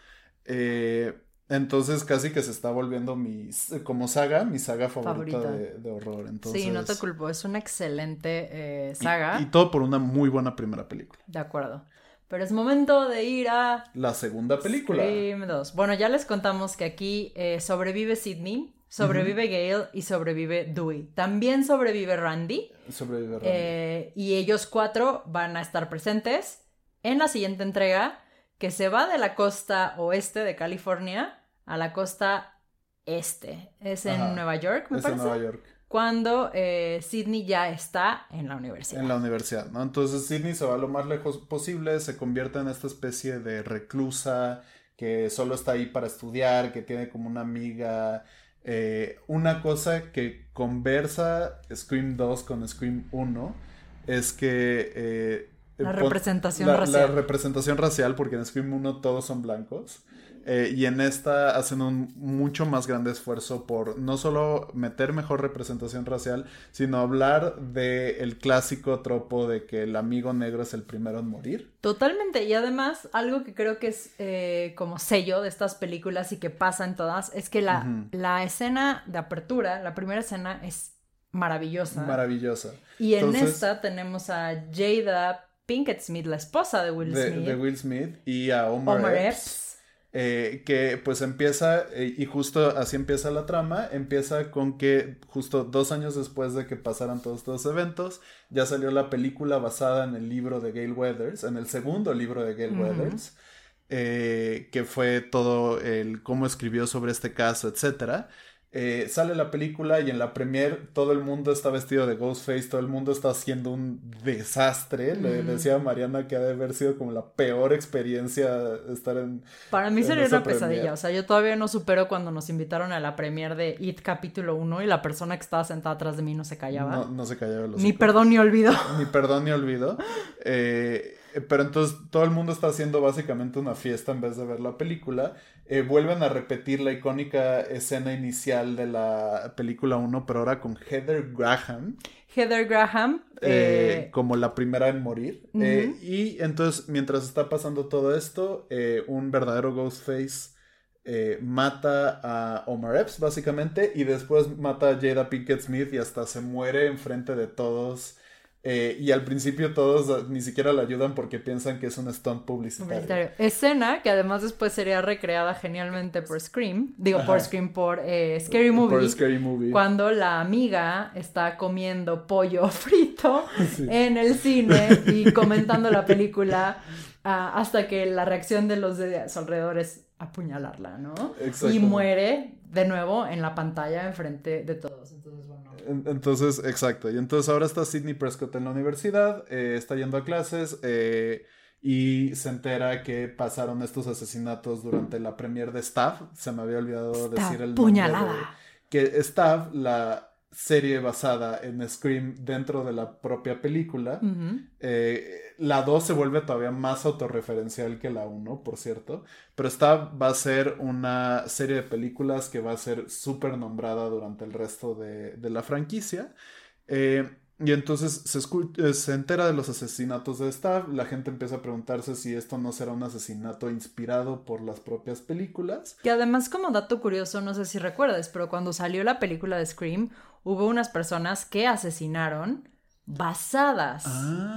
[SPEAKER 2] Eh, entonces casi que se está volviendo mi, como saga, mi saga favorita, De, horror. Entonces,
[SPEAKER 1] sí, no te culpo, es una excelente eh, saga.
[SPEAKER 2] Y, todo por una muy buena primera película.
[SPEAKER 1] De acuerdo. Pero es momento de ir a...
[SPEAKER 2] La segunda película.
[SPEAKER 1] Scream 2. Bueno, ya les contamos que aquí eh, sobrevive Sidney, Sobrevive Gail y sobrevive Dewey. También sobrevive Randy.
[SPEAKER 2] Sobrevive Randy.
[SPEAKER 1] Eh, y ellos cuatro van a estar presentes en la siguiente entrega que se va de la costa oeste de California a la costa este. Es en Nueva York, me
[SPEAKER 2] es
[SPEAKER 1] parece.
[SPEAKER 2] en Nueva York.
[SPEAKER 1] Cuando eh, Sidney ya está en la universidad.
[SPEAKER 2] En la universidad, ¿no? Entonces Sidney se va lo más lejos posible, se convierte en esta especie de reclusa que solo está ahí para estudiar, que tiene como una amiga. Eh, una cosa que conversa Scream 2 con Scream 1 es que... Eh,
[SPEAKER 1] la representación racial.
[SPEAKER 2] La representación racial, porque en Scream 1 todos son blancos. Eh, y en esta hacen un mucho más grande esfuerzo por no solo meter mejor representación racial, sino hablar del el clásico tropo de que el amigo negro es el primero en morir.
[SPEAKER 1] Totalmente. Y además, algo que creo que es eh, como sello de estas películas y que pasa en todas, es que la, la escena de apertura, la primera escena es maravillosa.
[SPEAKER 2] Maravillosa.
[SPEAKER 1] Y en esta tenemos a Jada Pinkett Smith, la esposa de Will Smith.
[SPEAKER 2] De Will Smith y a Omar, Epps eh, que pues empieza, eh, y justo así empieza la trama, empieza con que justo dos años después de que pasaran todos estos eventos, ya salió la película basada en el libro de Gail Weathers, en el segundo libro de Gail Weathers, eh, que fue todo el cómo escribió sobre este caso, etcétera. Eh, sale la película y en la premier todo el mundo está vestido de Ghostface, todo el mundo está haciendo un desastre. Le decía a Mariana que ha de haber sido como la peor experiencia estar en.
[SPEAKER 1] Para mí sería una pesadilla. O sea, yo todavía no supero cuando nos invitaron a la premier de It capítulo 1 y la persona que estaba sentada atrás de mí no se callaba.
[SPEAKER 2] No, no se callaba.
[SPEAKER 1] Ni perdón ni olvido.
[SPEAKER 2] Ni perdón ni olvido. Eh, pero entonces todo el mundo está haciendo básicamente una fiesta en vez de ver la película. Eh, vuelven a repetir la icónica escena inicial de la película 1, pero ahora con Heather Graham.
[SPEAKER 1] Heather Graham.
[SPEAKER 2] Eh, como la primera en morir. Eh, y entonces, mientras está pasando todo esto, un verdadero Ghostface mata a Omar Epps, básicamente, y después mata a Jada Pinkett Smith y hasta se muere enfrente de todos eh, y al principio todos ni siquiera la ayudan porque piensan que es un stunt publicitario.
[SPEAKER 1] Escena que además después sería recreada genialmente por Scream. Digo, por Scream, por eh, Scary Movie.
[SPEAKER 2] Por Scary Movie.
[SPEAKER 1] Cuando la amiga está comiendo pollo frito en el cine y comentando la película ah, hasta que la reacción de los de su alrededor es apuñalarla, ¿no? Y muere de nuevo en la pantalla enfrente de todos. Entonces, bueno.
[SPEAKER 2] Entonces, exacto. Y entonces ahora está Sidney Prescott en la universidad, eh, está yendo a clases eh, y se entera que pasaron estos asesinatos durante la premier de Staff. Se me había olvidado decir el
[SPEAKER 1] puñalada.
[SPEAKER 2] nombre. que Staff, la serie basada en Scream dentro de la propia película. Eh, la 2 se vuelve todavía más autorreferencial que la 1, por cierto. Pero esta va a ser una serie de películas que va a ser súper nombrada durante el resto de, la franquicia. Eh, y entonces se, eh, se, entera de los asesinatos de Staff. La gente empieza a preguntarse si esto no será un asesinato inspirado por las propias películas.
[SPEAKER 1] Que además, como dato curioso, no sé si recuerdas, pero cuando salió la película de Scream, hubo unas personas que asesinaron basadas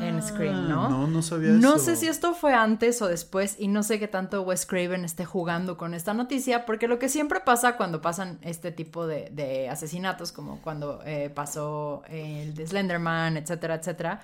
[SPEAKER 1] en Scream, ¿no?
[SPEAKER 2] No, no sabía
[SPEAKER 1] eso. No sé si esto fue antes o después y no sé qué tanto Wes Craven esté jugando con esta noticia, porque lo que siempre pasa cuando pasan este tipo de, asesinatos, como cuando eh, pasó el de Slenderman, etcétera, etcétera,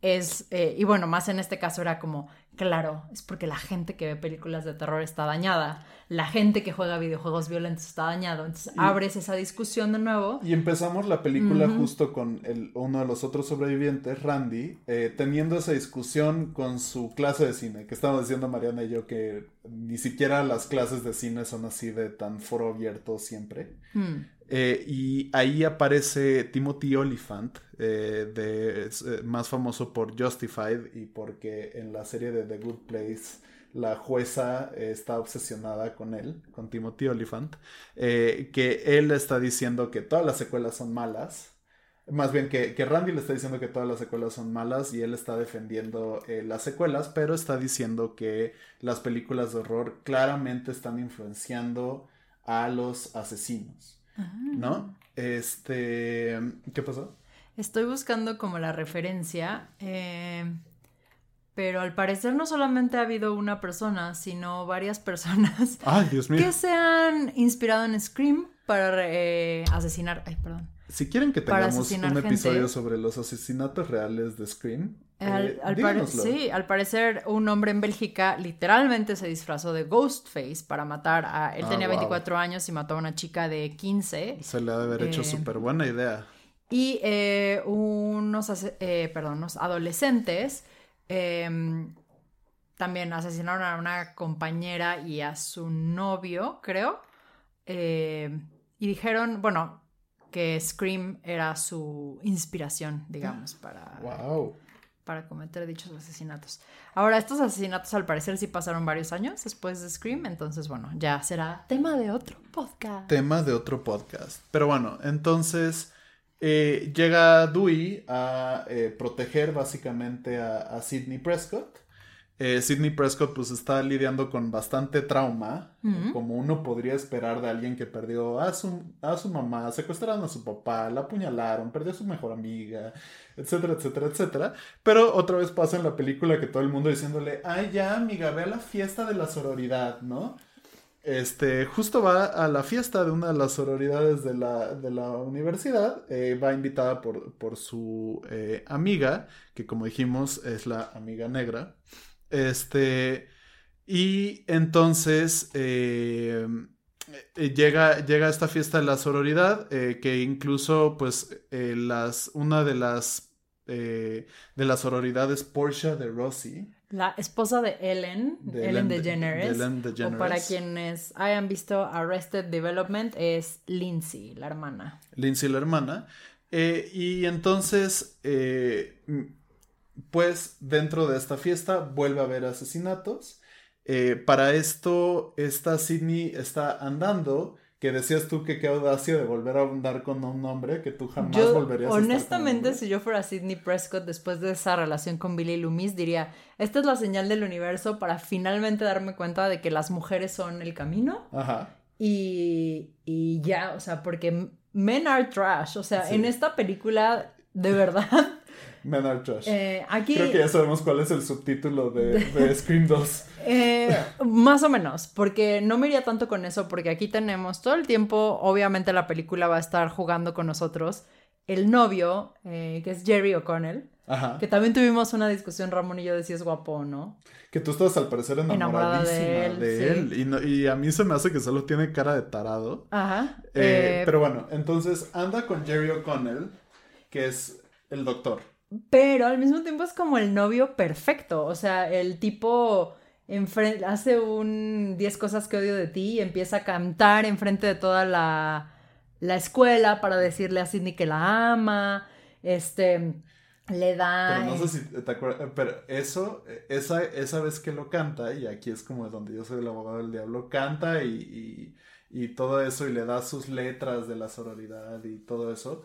[SPEAKER 1] es, eh, y bueno, más en este caso era como, claro, es porque la gente que ve películas de terror está dañada la gente que juega videojuegos violentos está dañado. Entonces abres esa discusión de nuevo.
[SPEAKER 2] Y empezamos la película justo con el, uno de los otros sobrevivientes, Randy, eh, teniendo esa discusión con su clase de cine, que estamos diciendo Mariana y yo que ni siquiera las clases de cine son así de tan foro abierto siempre. Hmm. Eh, y ahí aparece Timothy Oliphant, eh, de, más famoso por Justified y porque en la serie de The Good Place la jueza eh, está obsesionada con él, con Timothy Oliphant, eh, que él está diciendo que todas las secuelas son malas. Más bien que, Randy le está diciendo que todas las secuelas son malas y él está defendiendo eh, las secuelas, pero está diciendo que las películas de horror claramente están influenciando a los asesinos. Ah. ¿No? Este. ¿Qué pasó?
[SPEAKER 1] Estoy buscando como la referencia pero al parecer no solamente ha habido una persona, sino varias personas que se han inspirado en Scream para eh, asesinar. Ay, perdón.
[SPEAKER 2] Si quieren que tengamos un episodio sobre los asesinatos reales de Scream,
[SPEAKER 1] Al, eh, sí, al parecer un hombre en Bélgica literalmente se disfrazó de Ghostface para matar a... Él ah, tenía 24 años y mató a una chica de 15.
[SPEAKER 2] Se le ha de haber hecho eh, súper buena idea.
[SPEAKER 1] Y eh, unos, perdón, unos adolescentes em, también asesinaron a una compañera y a su novio, creo. y dijeron, bueno, que Scream era su inspiración, digamos, para...
[SPEAKER 2] ¡Wow!
[SPEAKER 1] Para cometer dichos asesinatos. Ahora, estos asesinatos al parecer sí pasaron varios años después de Scream, entonces bueno, ya será tema de otro podcast.
[SPEAKER 2] Tema de otro podcast. Pero bueno, entonces eh, llega Dewey a eh, proteger básicamente a, a Sidney Prescott eh, Sidney Prescott pues está lidiando con bastante trauma, como uno podría esperar de alguien que perdió a su, a su mamá, secuestraron a su papá, la apuñalaron, perdió a su mejor amiga, etcétera, etcétera, etcétera. Pero otra vez pasa en la película que todo el mundo diciéndole, ay ya amiga, ve a la fiesta de la sororidad, ¿no? Este, justo va a la fiesta de una de las sororidades de la, de la universidad, eh, va invitada por, por su eh, amiga, que como dijimos es la amiga negra. Este, y entonces eh, eh, llega, llega esta fiesta de la sororidad, eh, que incluso, pues, las, una de las, de las sororidades, Portia de Rossi.
[SPEAKER 1] La esposa de Ellen, Ellen, DeGeneres, O para quienes hayan visto Arrested Development, es Lindsay, la hermana.
[SPEAKER 2] Lindsay, la hermana. y entonces pues dentro de esta fiesta vuelve a haber asesinatos. Eh, para esto, esta Sidney está andando. Que decías tú que qué audacia de volver a andar con un hombre que tú jamás volverías
[SPEAKER 1] a Honestamente, si yo fuera Sidney Prescott después de esa relación con Billy Loomis, diría: Esta es la señal del universo para finalmente darme cuenta de que las mujeres son el camino.
[SPEAKER 2] Ajá.
[SPEAKER 1] Y, y ya, o sea, porque men are trash. O sea, en esta película, de verdad.
[SPEAKER 2] Men Are Trash. Eh, Creo que ya sabemos cuál es el subtítulo de, de Scream 2.
[SPEAKER 1] Eh, más o menos, porque no me iría tanto con eso, porque aquí tenemos todo el tiempo, obviamente la película va a estar jugando con nosotros, el novio, eh, que es Jerry O'Connell, Ajá. que también tuvimos una discusión, Ramón y yo, de si es guapo o no.
[SPEAKER 2] Que tú estás al parecer enamoradísima de él. Y, a mí se me hace que solo tiene cara de tarado.
[SPEAKER 1] Ajá.
[SPEAKER 2] pero bueno, entonces anda con Jerry O'Connell, que es el doctor.
[SPEAKER 1] Pero al mismo tiempo es como el novio perfecto. O sea, el tipo hace un 10 cosas que odio de ti y empieza a cantar enfrente de toda la, la escuela para decirle a Sidney que la ama. Este le da.
[SPEAKER 2] Pero no sé si te acuerdas, pero eso, esa, esa vez que lo canta, y aquí es como donde yo soy el abogado del diablo, canta y, y, y todo eso, y le da sus letras de la sororidad y todo eso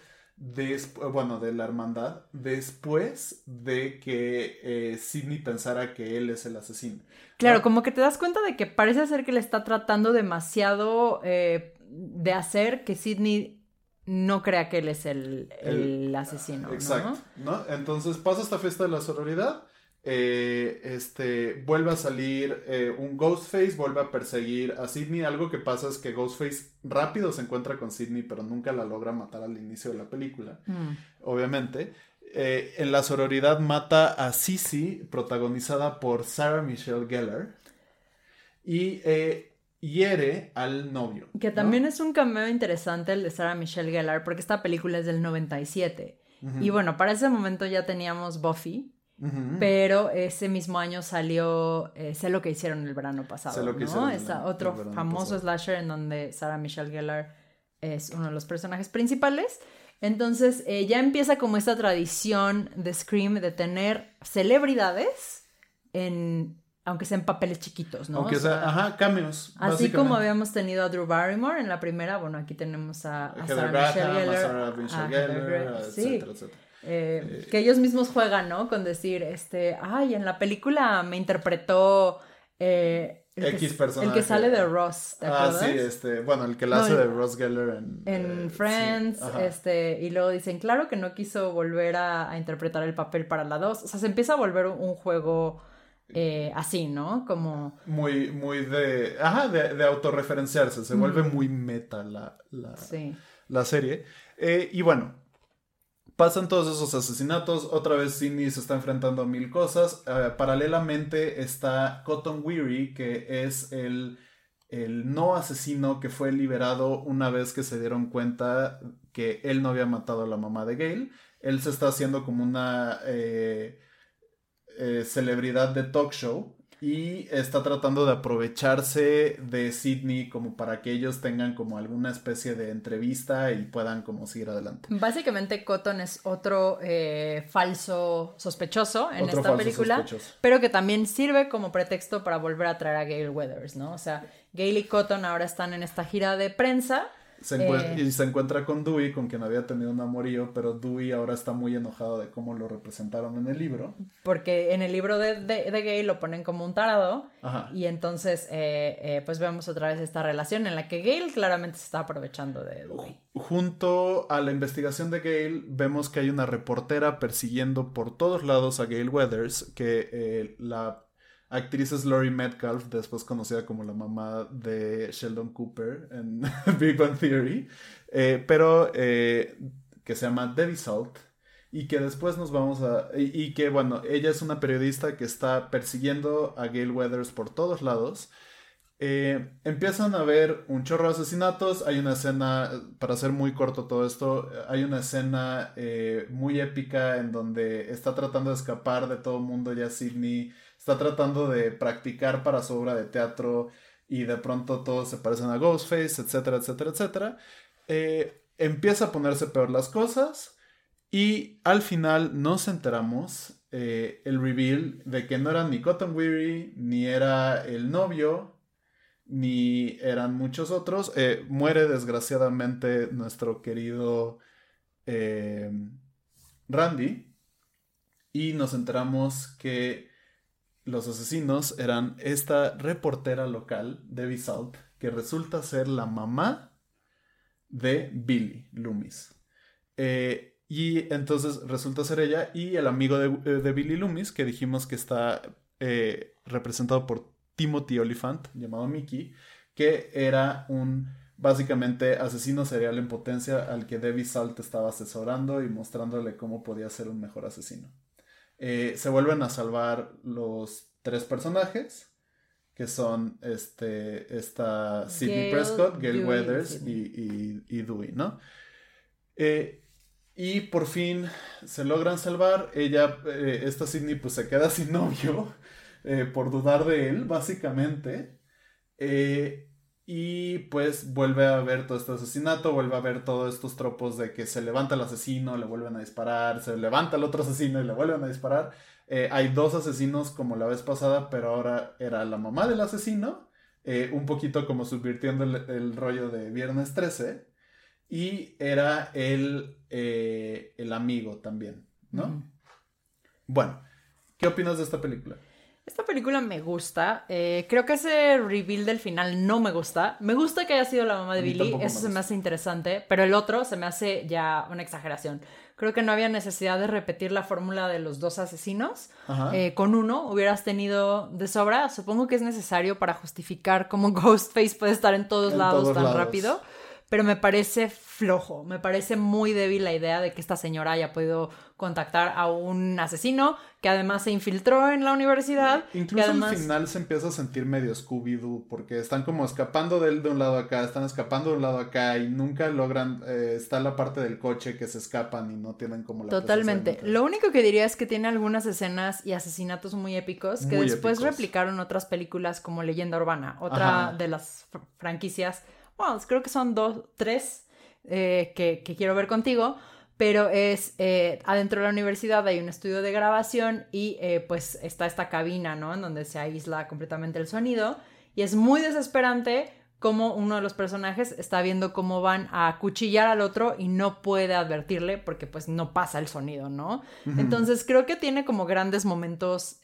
[SPEAKER 2] bueno, de la hermandad, después de que eh, Sidney pensara que él es el asesino.
[SPEAKER 1] Claro, como que te das cuenta de que parece ser que le está tratando demasiado eh, de hacer que Sidney no crea que él es el, asesino.
[SPEAKER 2] Exacto, ¿no? Entonces pasa esta fiesta de la sororidad eh, este, vuelve a salir eh, un Ghostface, vuelve a perseguir a Sidney. Algo que pasa es que Ghostface rápido se encuentra con Sidney, pero nunca la logra matar al inicio de la película, mm. obviamente. Eh, en la sororidad mata a Sissy, protagonizada por Sarah Michelle Gellar, y hiere al novio.
[SPEAKER 1] Que también es un cameo interesante el de Sarah Michelle Gellar, porque esta película es del 97. Y bueno, para ese momento ya teníamos Buffy, pero ese mismo año salió eh, Sé lo que hicieron el verano pasado, ¿no? Es otro famoso slasher en donde Sarah Michelle Gellar es uno de los personajes principales. Entonces eh, ya empieza como esta tradición de Scream de tener celebridades en aunque sean papeles chiquitos, ¿no?
[SPEAKER 2] Aunque sea, ajá, cameos.
[SPEAKER 1] Así como habíamos tenido a Drew Barrymore en la primera, bueno, aquí tenemos a, Sarah Michelle Gellar, etcétera, etcétera. Eh, que ellos mismos juegan, ¿no? Con decir, este, ay, en la película me interpretó eh,
[SPEAKER 2] el X personaje.
[SPEAKER 1] El que sale de Ross,
[SPEAKER 2] ¿te Ah, sí, este, bueno, el que la hace de Ross Geller en...
[SPEAKER 1] En eh, Friends, este, y luego dicen, claro que no quiso volver a, interpretar el papel para la 2, o sea, se empieza a volver un, juego... así, ¿no? Como...
[SPEAKER 2] Muy, muy de... Ajá, de, de autorreferenciarse. Se vuelve muy meta la, la, la serie. y bueno, pasan todos esos asesinatos, otra vez Sidney se está enfrentando a mil cosas, eh, paralelamente está Cotton Weary, que es el, el no asesino que fue liberado una vez que se dieron cuenta que él no había matado a la mamá de Gail, él se está haciendo como una eh, eh, celebridad de talk show y está tratando de aprovecharse de Sidney como para que ellos tengan como alguna especie de entrevista y puedan como seguir adelante.
[SPEAKER 1] Básicamente Cotton es otro eh, falso sospechoso en esta película, pero que también sirve como pretexto para volver a traer a Gail Weathers, ¿no? O sea, Gail y Cotton ahora están en esta gira de prensa
[SPEAKER 2] eh. Y se encuentra con Dewey, con quien había tenido un amorío, pero Dewey ahora está muy enojado de cómo lo representaron en el libro.
[SPEAKER 1] Porque en el libro de, de, Gay lo ponen como un tarado. Y entonces, eh, eh, pues vemos otra vez esta relación en la que Gale claramente se está aprovechando de Dewey.
[SPEAKER 2] Junto a la investigación de Gale, vemos que hay una reportera persiguiendo por todos lados a Gale Weathers, que la actriz es Laurie Metcalf, después conocida como la mamá de Sheldon Cooper en Big Bang Theory, eh, pero eh, que se llama Debbie Salt y que después nos vamos a... Y, que bueno, ella es una periodista que está persiguiendo a Gail Weathers por todos lados. Eh, empiezan a ver un chorro de asesinatos, hay una escena, para hacer muy corto todo esto, hay una escena muy épica en donde está tratando de escapar de todo el mundo ya Sidney está tratando de practicar para su obra de teatro y de pronto todos se parecen a Ghostface, etcétera, etcétera, etcétera. Eh, empieza a ponerse peor las cosas y al final nos enteramos eh, el reveal de que no era ni Cotton Weary, ni era el novio, ni eran muchos otros. Eh, muere desgraciadamente nuestro querido Randy y nos enteramos que los asesinos eran esta reportera local, Debbie Salt, que resulta ser la mamá de Billy Loomis. Eh, y entonces resulta ser ella y el amigo de, eh, Billy Loomis, que dijimos que está eh, representado por Timothy Oliphant, llamado Mickey, que era un básicamente asesino serial en potencia al que Debbie Salt estaba asesorando y mostrándole cómo podía ser un mejor asesino. Eh, se vuelven a salvar los tres personajes, que son este, esta Sidney Prescott, Gail Weathers y, y, Dewey, ¿no? Eh, y por fin se logran salvar. Ella, eh, esta Sidney, pues se queda sin novio por dudar de él, básicamente. Y pues vuelve a ver todo este asesinato, vuelve a ver todos estos tropos de que se levanta el asesino, le vuelven a disparar, se levanta el otro asesino y le vuelven a disparar. Eh, hay dos asesinos como la vez pasada, pero ahora era la mamá del asesino, eh, un poquito como subvirtiendo el, rollo de Viernes 13, y era el, eh, el amigo también, ¿no? Bueno, ¿qué opinas de esta película?
[SPEAKER 1] Esta película me gusta. Eh, creo que ese reveal del final no me gusta. Me gusta que haya sido la mamá de Billy. Eso se me hace interesante. Pero el otro se me hace ya una exageración. Creo que no había necesidad de repetir la fórmula de los dos asesinos. Eh, con uno hubieras tenido de sobra. Supongo que es necesario para justificar cómo Ghostface puede estar en todos lados tan rápido pero me parece flojo, me parece muy débil la idea de que esta señora haya podido contactar a un asesino que además se infiltró en la universidad.
[SPEAKER 2] Incluso al final se empieza a sentir medio Scooby-Doo porque están como escapando de él de un lado acá, están escapando de un lado acá y nunca logran, eh, está la parte del coche que se escapan y no tienen como la...
[SPEAKER 1] Totalmente. Lo único que diría es que tiene algunas escenas y asesinatos muy épicos que después replicaron otras películas como Leyenda Urbana, otra de las franquicias creo que son dos, tres eh, que, quiero ver contigo, pero es eh, adentro de la universidad hay un estudio de grabación y eh, pues está esta cabina, ¿no? En donde se aísla completamente el sonido y es muy desesperante como uno de los personajes está viendo cómo van a cuchillar al otro y no puede advertirle porque pues no pasa el sonido, ¿no? Entonces creo que tiene como grandes momentos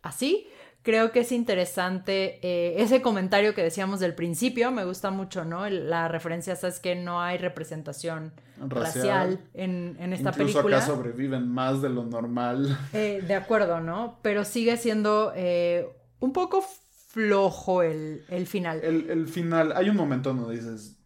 [SPEAKER 1] así, Creo que es interesante eh, ese comentario que decíamos del principio, me gusta mucho, ¿no? la referencia, es que no hay representación racial, en, esta película.
[SPEAKER 2] acá sobreviven más de lo normal.
[SPEAKER 1] Eh, de acuerdo, ¿no? Pero sigue siendo eh, un poco flojo el, final.
[SPEAKER 2] El, el, final, hay un momento donde dices,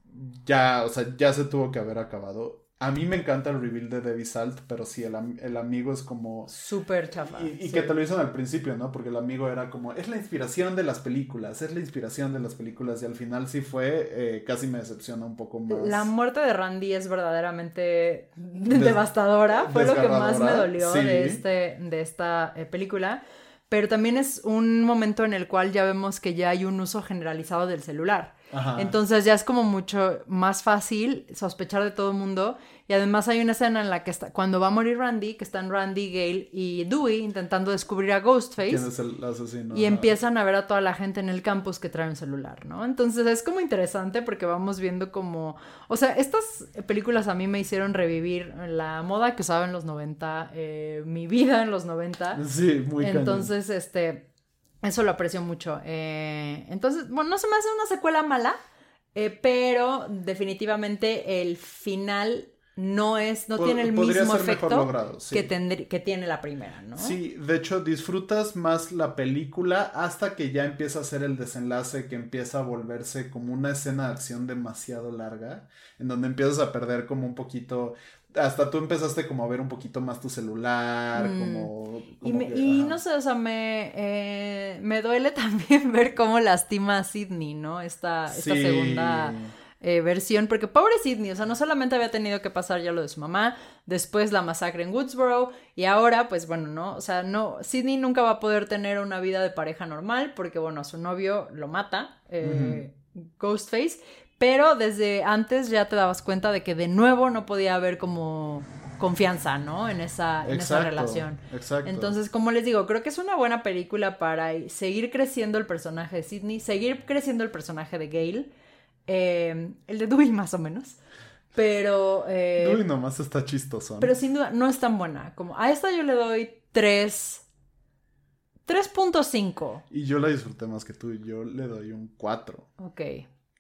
[SPEAKER 2] ya, o sea, ya se tuvo que haber acabado. A mí me encanta el reveal de Debbie Salt, pero sí, el, el amigo es como...
[SPEAKER 1] Súper chafa.
[SPEAKER 2] Y, que te lo dicen al principio, ¿no? Porque el amigo era como, es la inspiración de las películas, es la inspiración de las películas. Y al final sí fue, eh, casi me decepciona un poco más.
[SPEAKER 1] La muerte de Randy es verdaderamente devastadora. Fue lo que más me dolió de, este, de esta eh, película pero también es un momento en el cual ya vemos que ya hay un uso generalizado del celular. Entonces ya es como mucho más fácil sospechar de todo el mundo y además hay una escena en la que está, cuando va a morir Randy, que están Randy, Gale y Dewey intentando descubrir a Ghostface.
[SPEAKER 2] ¿Quién es el asesino?
[SPEAKER 1] Y empiezan a ver a toda la gente en el campus que trae un celular, ¿no? Entonces es como interesante porque vamos viendo como... O sea, estas películas a mí me hicieron revivir la moda que usaba en los 90, eh, mi vida en los 90.
[SPEAKER 2] Sí, muy
[SPEAKER 1] Entonces, este... Eso lo aprecio mucho. Eh, entonces, bueno, no se me hace una secuela mala, eh, pero definitivamente el final no es, no tiene el mismo efecto que, que tiene la primera, ¿no?
[SPEAKER 2] Sí, de hecho disfrutas más la película hasta que ya empieza a ser el desenlace, que empieza a volverse como una escena de acción demasiado larga, en donde empiezas a perder como un poquito, hasta tú empezaste como a ver un poquito más tu celular, mm. como...
[SPEAKER 1] y, no sé, o sea, me, eh, me duele también ver cómo lastima a Sidney, ¿no? Esta, esta segunda eh, versión, porque pobre Sidney, o sea, no solamente había tenido que pasar ya lo de su mamá, después la masacre en Woodsboro, y ahora, pues bueno, no, o sea, no, Sidney nunca va a poder tener una vida de pareja normal, porque bueno, su novio lo mata, eh, Ghostface, pero desde antes ya te dabas cuenta de que de nuevo no podía haber como confianza, ¿no? En esa, en esa relación. Exacto. Entonces, como les digo, creo que es una buena película para seguir creciendo el personaje de Sidney, seguir creciendo el personaje de Gail eh, el de Dewey más o menos. Pero... Eh,
[SPEAKER 2] Dewey nomás está chistoso.
[SPEAKER 1] Pero sin duda no es tan buena. Como a esta yo le doy 3... 3.5.
[SPEAKER 2] Y yo la disfruté más que tú. Yo le doy un 4.
[SPEAKER 1] Ok.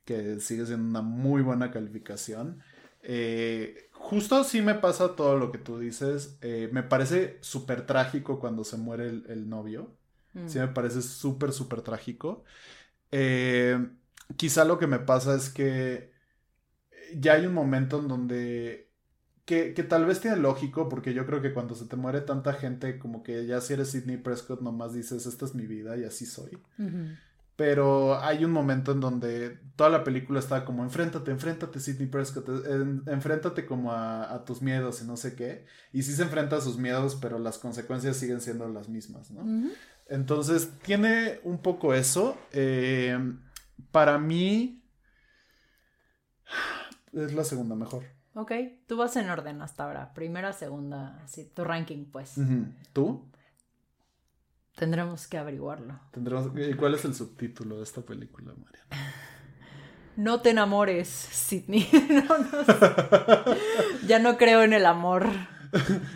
[SPEAKER 2] Que sigue siendo una muy buena calificación. Eh, justo sí me pasa todo lo que tú dices. Eh, me parece súper trágico cuando se muere el, novio. Mm. Sí me parece súper, súper trágico. Eh, quizá lo que me pasa es que ya hay un momento en donde que, tal vez tiene lógico, porque yo creo que cuando se te muere tanta gente, como que ya si eres Sidney Prescott, nomás dices, esta es mi vida y así soy. Pero hay un momento en donde toda la película está como, enfréntate, enfréntate, Sidney Prescott, enfréntate como a, tus miedos y no sé qué. Y sí se enfrenta a sus miedos, pero las consecuencias siguen siendo las mismas, ¿no? Entonces, tiene un poco eso. Eh, para mí es la segunda mejor.
[SPEAKER 1] Ok, tú vas en orden hasta ahora. Primera, segunda, así, tu ranking, pues.
[SPEAKER 2] ¿Tú?
[SPEAKER 1] Tendremos que averiguarlo.
[SPEAKER 2] Tendremos... ¿Y cuál es el subtítulo de esta película, Mariana?
[SPEAKER 1] No te enamores, Sidney. ya no creo en el amor.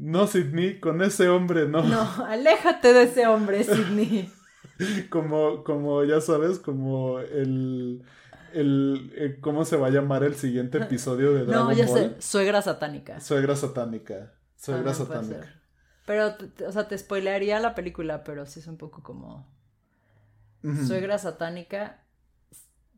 [SPEAKER 2] No, Sidney, con ese hombre no.
[SPEAKER 1] No, aléjate de ese hombre, Sidney.
[SPEAKER 2] como, como ya sabes, como el, el, eh, ¿Cómo se va a llamar el siguiente episodio de Dragon Ball? No, ya sé.
[SPEAKER 1] Suegra satánica.
[SPEAKER 2] Suegra satánica. Suegra satánica.
[SPEAKER 1] Pero, o sea, te spoilearía la película, pero sí es un poco como. Suegra satánica.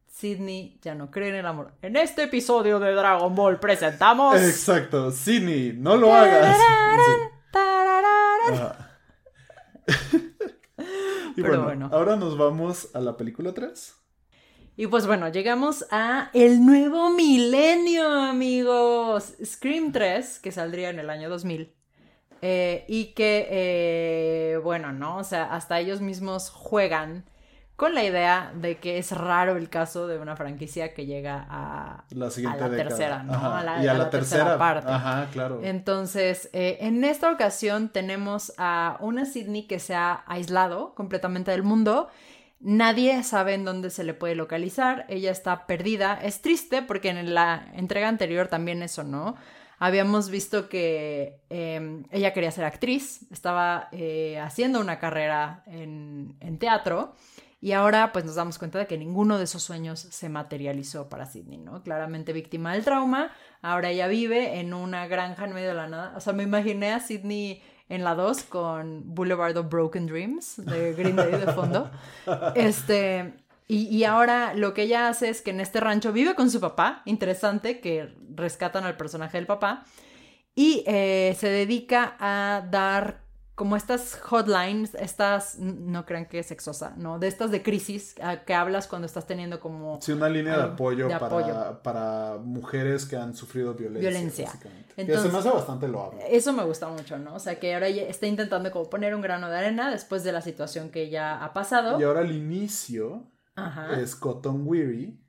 [SPEAKER 1] Sidney ya no cree en el amor. En este episodio de Dragon Ball presentamos.
[SPEAKER 2] Exacto, Sidney, no lo hagas. Y bueno, ahora nos vamos a la película 3.
[SPEAKER 1] Y pues bueno, llegamos a el nuevo milenio, amigos. Scream 3, que saldría en el año 2000. Eh, y que, eh, bueno, ¿no? O sea, hasta ellos mismos juegan con la idea de que es raro el caso de una franquicia que llega a la, tercera, ¿no? A la, y a, la, tercera, parte.
[SPEAKER 2] Ajá, claro.
[SPEAKER 1] Entonces, eh, en esta ocasión tenemos a una Sidney que se ha aislado completamente del mundo. Nadie sabe en dónde se le puede localizar. Ella está perdida. Es triste porque en la entrega anterior también eso, ¿no? Habíamos visto que em, ella quería ser actriz, estaba eh, haciendo una carrera en, en teatro y ahora pues nos damos cuenta de que ninguno de esos sueños se materializó para Sidney, ¿no? Claramente víctima del trauma, ahora ella vive en una granja en medio de la nada. O sea, me imaginé a Sidney en la 2 con Boulevard of Broken Dreams de Green Day de fondo. Este, Y, y, ahora lo que ella hace es que en este rancho vive con su papá, interesante, que rescatan al personaje del papá, y eh, se dedica a dar como estas hotlines, estas, no crean que es sexosa, ¿no? De estas de crisis que hablas cuando estás teniendo como...
[SPEAKER 2] Sí, una línea de apoyo, para, para, mujeres que han sufrido violencia. Violencia. Entonces, que se me hace bastante loable.
[SPEAKER 1] Eso me gusta mucho, ¿no? O sea, que ahora está intentando como poner un grano de arena después de la situación que ya ha pasado.
[SPEAKER 2] Y ahora el inicio es Cotton Weary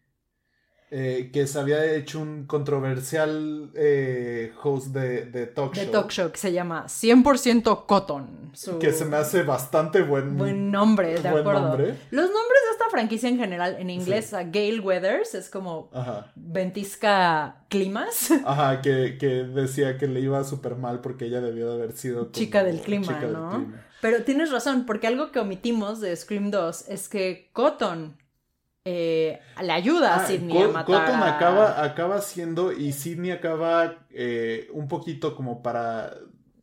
[SPEAKER 2] eh, que se había hecho un controversial eh, host de, de, talk
[SPEAKER 1] show. De talk show que se llama 100% Cotton.
[SPEAKER 2] Que se me hace bastante buen,
[SPEAKER 1] buen nombre, de acuerdo. Los nombres de esta franquicia en general, en inglés, a Gale Weathers, es como ventisca climas.
[SPEAKER 2] Ajá, que, que, decía que le iba súper mal porque ella debió de haber sido...
[SPEAKER 1] chica del clima, ¿no? Pero tienes razón, porque algo que omitimos de Scream 2 es que Cotton eh, le ayuda a ah, Sidney a matar
[SPEAKER 2] Cotton acaba, acaba siendo y Sidney acaba eh, un poquito como para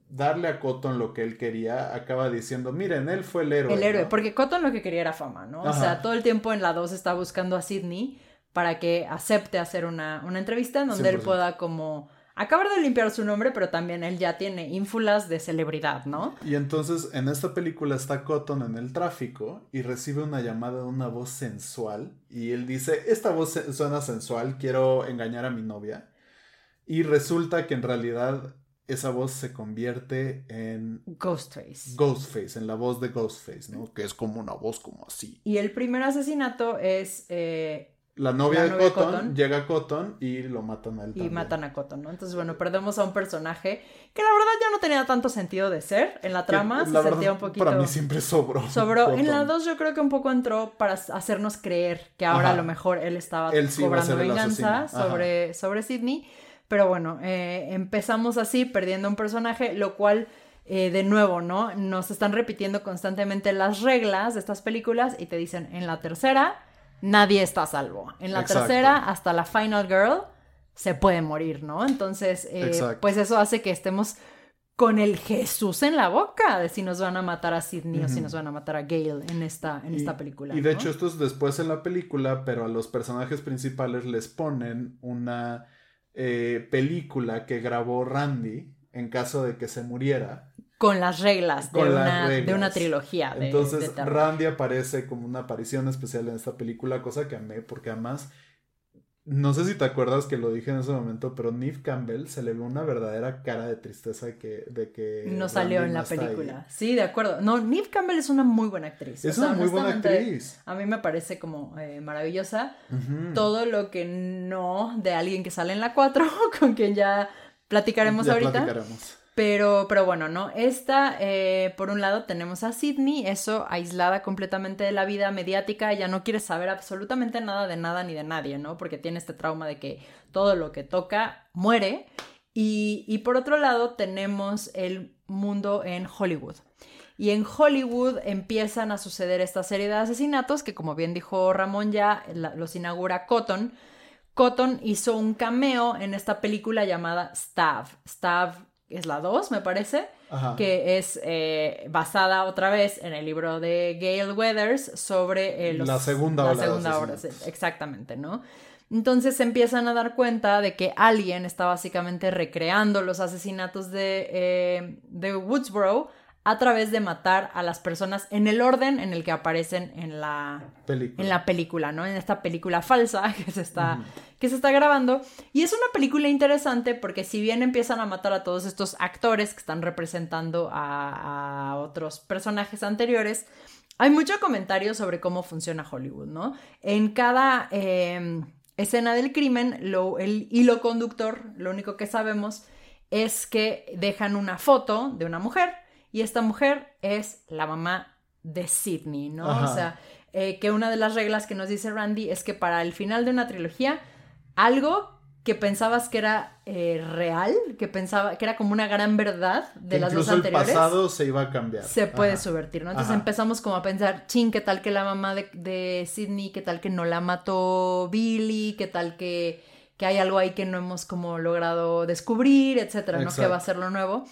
[SPEAKER 2] darle a Cotton lo que él quería, acaba diciendo, miren, él fue el héroe.
[SPEAKER 1] El héroe, porque Cotton lo que quería era fama, ¿no? O sea, todo el tiempo en la 2 está buscando a Sidney para que acepte hacer una, una entrevista en donde él pueda como acabar de limpiar su nombre, pero también él ya tiene ínfulas de celebridad, ¿no?
[SPEAKER 2] Y entonces en esta película está Cotton en el tráfico y recibe una llamada de una voz sensual y él dice, esta voz suena sensual, quiero engañar a mi novia. Y resulta que en realidad esa voz se convierte en
[SPEAKER 1] Ghostface.
[SPEAKER 2] Ghostface, en la voz de Ghostface, ¿no? Que es como una voz como así.
[SPEAKER 1] Y el primer asesinato es eh,
[SPEAKER 2] la novia, de, Cotton, llega a Cotton y lo matan a él.
[SPEAKER 1] Y matan a Cotton, ¿no? Entonces, bueno, perdemos a un personaje que la verdad ya no tenía tanto sentido de ser en la trama. se sentía un poquito.
[SPEAKER 2] Para mí siempre sobró.
[SPEAKER 1] Sobró. En la 2 yo creo que un poco entró para hacernos creer que ahora a lo mejor él estaba cobrando venganza sobre, sobre Sidney. Pero bueno, eh, empezamos así, perdiendo un personaje, lo cual. Eh, de nuevo, ¿no? Nos están repitiendo constantemente las reglas de estas películas y te dicen en la tercera nadie está a salvo. En la tercera, hasta la Final Girl, se puede morir, ¿no? Entonces, eh, pues eso hace que estemos con el Jesús en la boca de si nos van a matar a Sidney o si nos van a matar a Gale en esta, en esta película.
[SPEAKER 2] Y de hecho esto es después en la película, pero a los personajes principales les ponen una eh, película que grabó Randy en caso de que se muriera
[SPEAKER 1] con las reglas, de, una, de una trilogía. De,
[SPEAKER 2] Entonces Randy aparece como una aparición especial en esta película, cosa que amé porque además, no sé si te acuerdas que lo dije en ese momento, pero Neve Campbell se le ve una verdadera cara de tristeza de que... De que
[SPEAKER 1] no salió en la película. Sí, de acuerdo. No, Neve Campbell es una muy buena actriz.
[SPEAKER 2] Es una muy buena actriz.
[SPEAKER 1] A mí me parece como eh, maravillosa. Todo lo que no de alguien que sale en la 4, con quien ya platicaremos ya ahorita. Platicaremos. Pero, pero bueno, ¿no? Esta, eh, por un lado, tenemos a Sidney, eso aislada completamente de la vida mediática, ella no quiere saber absolutamente nada de nada ni de nadie, ¿no? Porque tiene este trauma de que todo lo que toca muere. Y, y por otro lado, tenemos el mundo en Hollywood. Y en Hollywood empiezan a suceder esta serie de asesinatos que, como bien dijo Ramón ya, los inaugura Cotton. Cotton hizo un cameo en esta película llamada Stab. Stab es la 2, me parece, que es eh, basada otra vez en el libro de Gail Weathers sobre
[SPEAKER 2] eh, la segunda
[SPEAKER 1] la segunda exactamente, ¿no? Entonces se empiezan a dar cuenta de que alguien está básicamente recreando los asesinatos de, eh, de Woodsboro a través de matar a las personas en el orden en el que aparecen en la película, en la película ¿no? En esta película falsa que se, está, que se está grabando. Y es una película interesante porque si bien empiezan a matar a todos estos actores que están representando a, otros personajes anteriores, hay mucho comentario sobre cómo funciona Hollywood, ¿no? En cada em, escena del crimen, lo, el hilo conductor, lo único que sabemos es que dejan una foto de una mujer y esta mujer es la mamá de Sidney, ¿no? O sea, eh, que una de las reglas que nos dice Randy es que para el final de una trilogía, algo que pensabas que era eh, real, que pensaba que era como una gran verdad de las dos anteriores.
[SPEAKER 2] el pasado se iba a cambiar.
[SPEAKER 1] Se puede subvertir, ¿no? Entonces empezamos como a pensar, ching, ¿qué tal que la mamá de, de Sidney, qué tal que no la mató Billy, qué tal que, que hay algo ahí que no hemos como logrado descubrir, etcétera, ¿no? Que va a ser lo nuevo.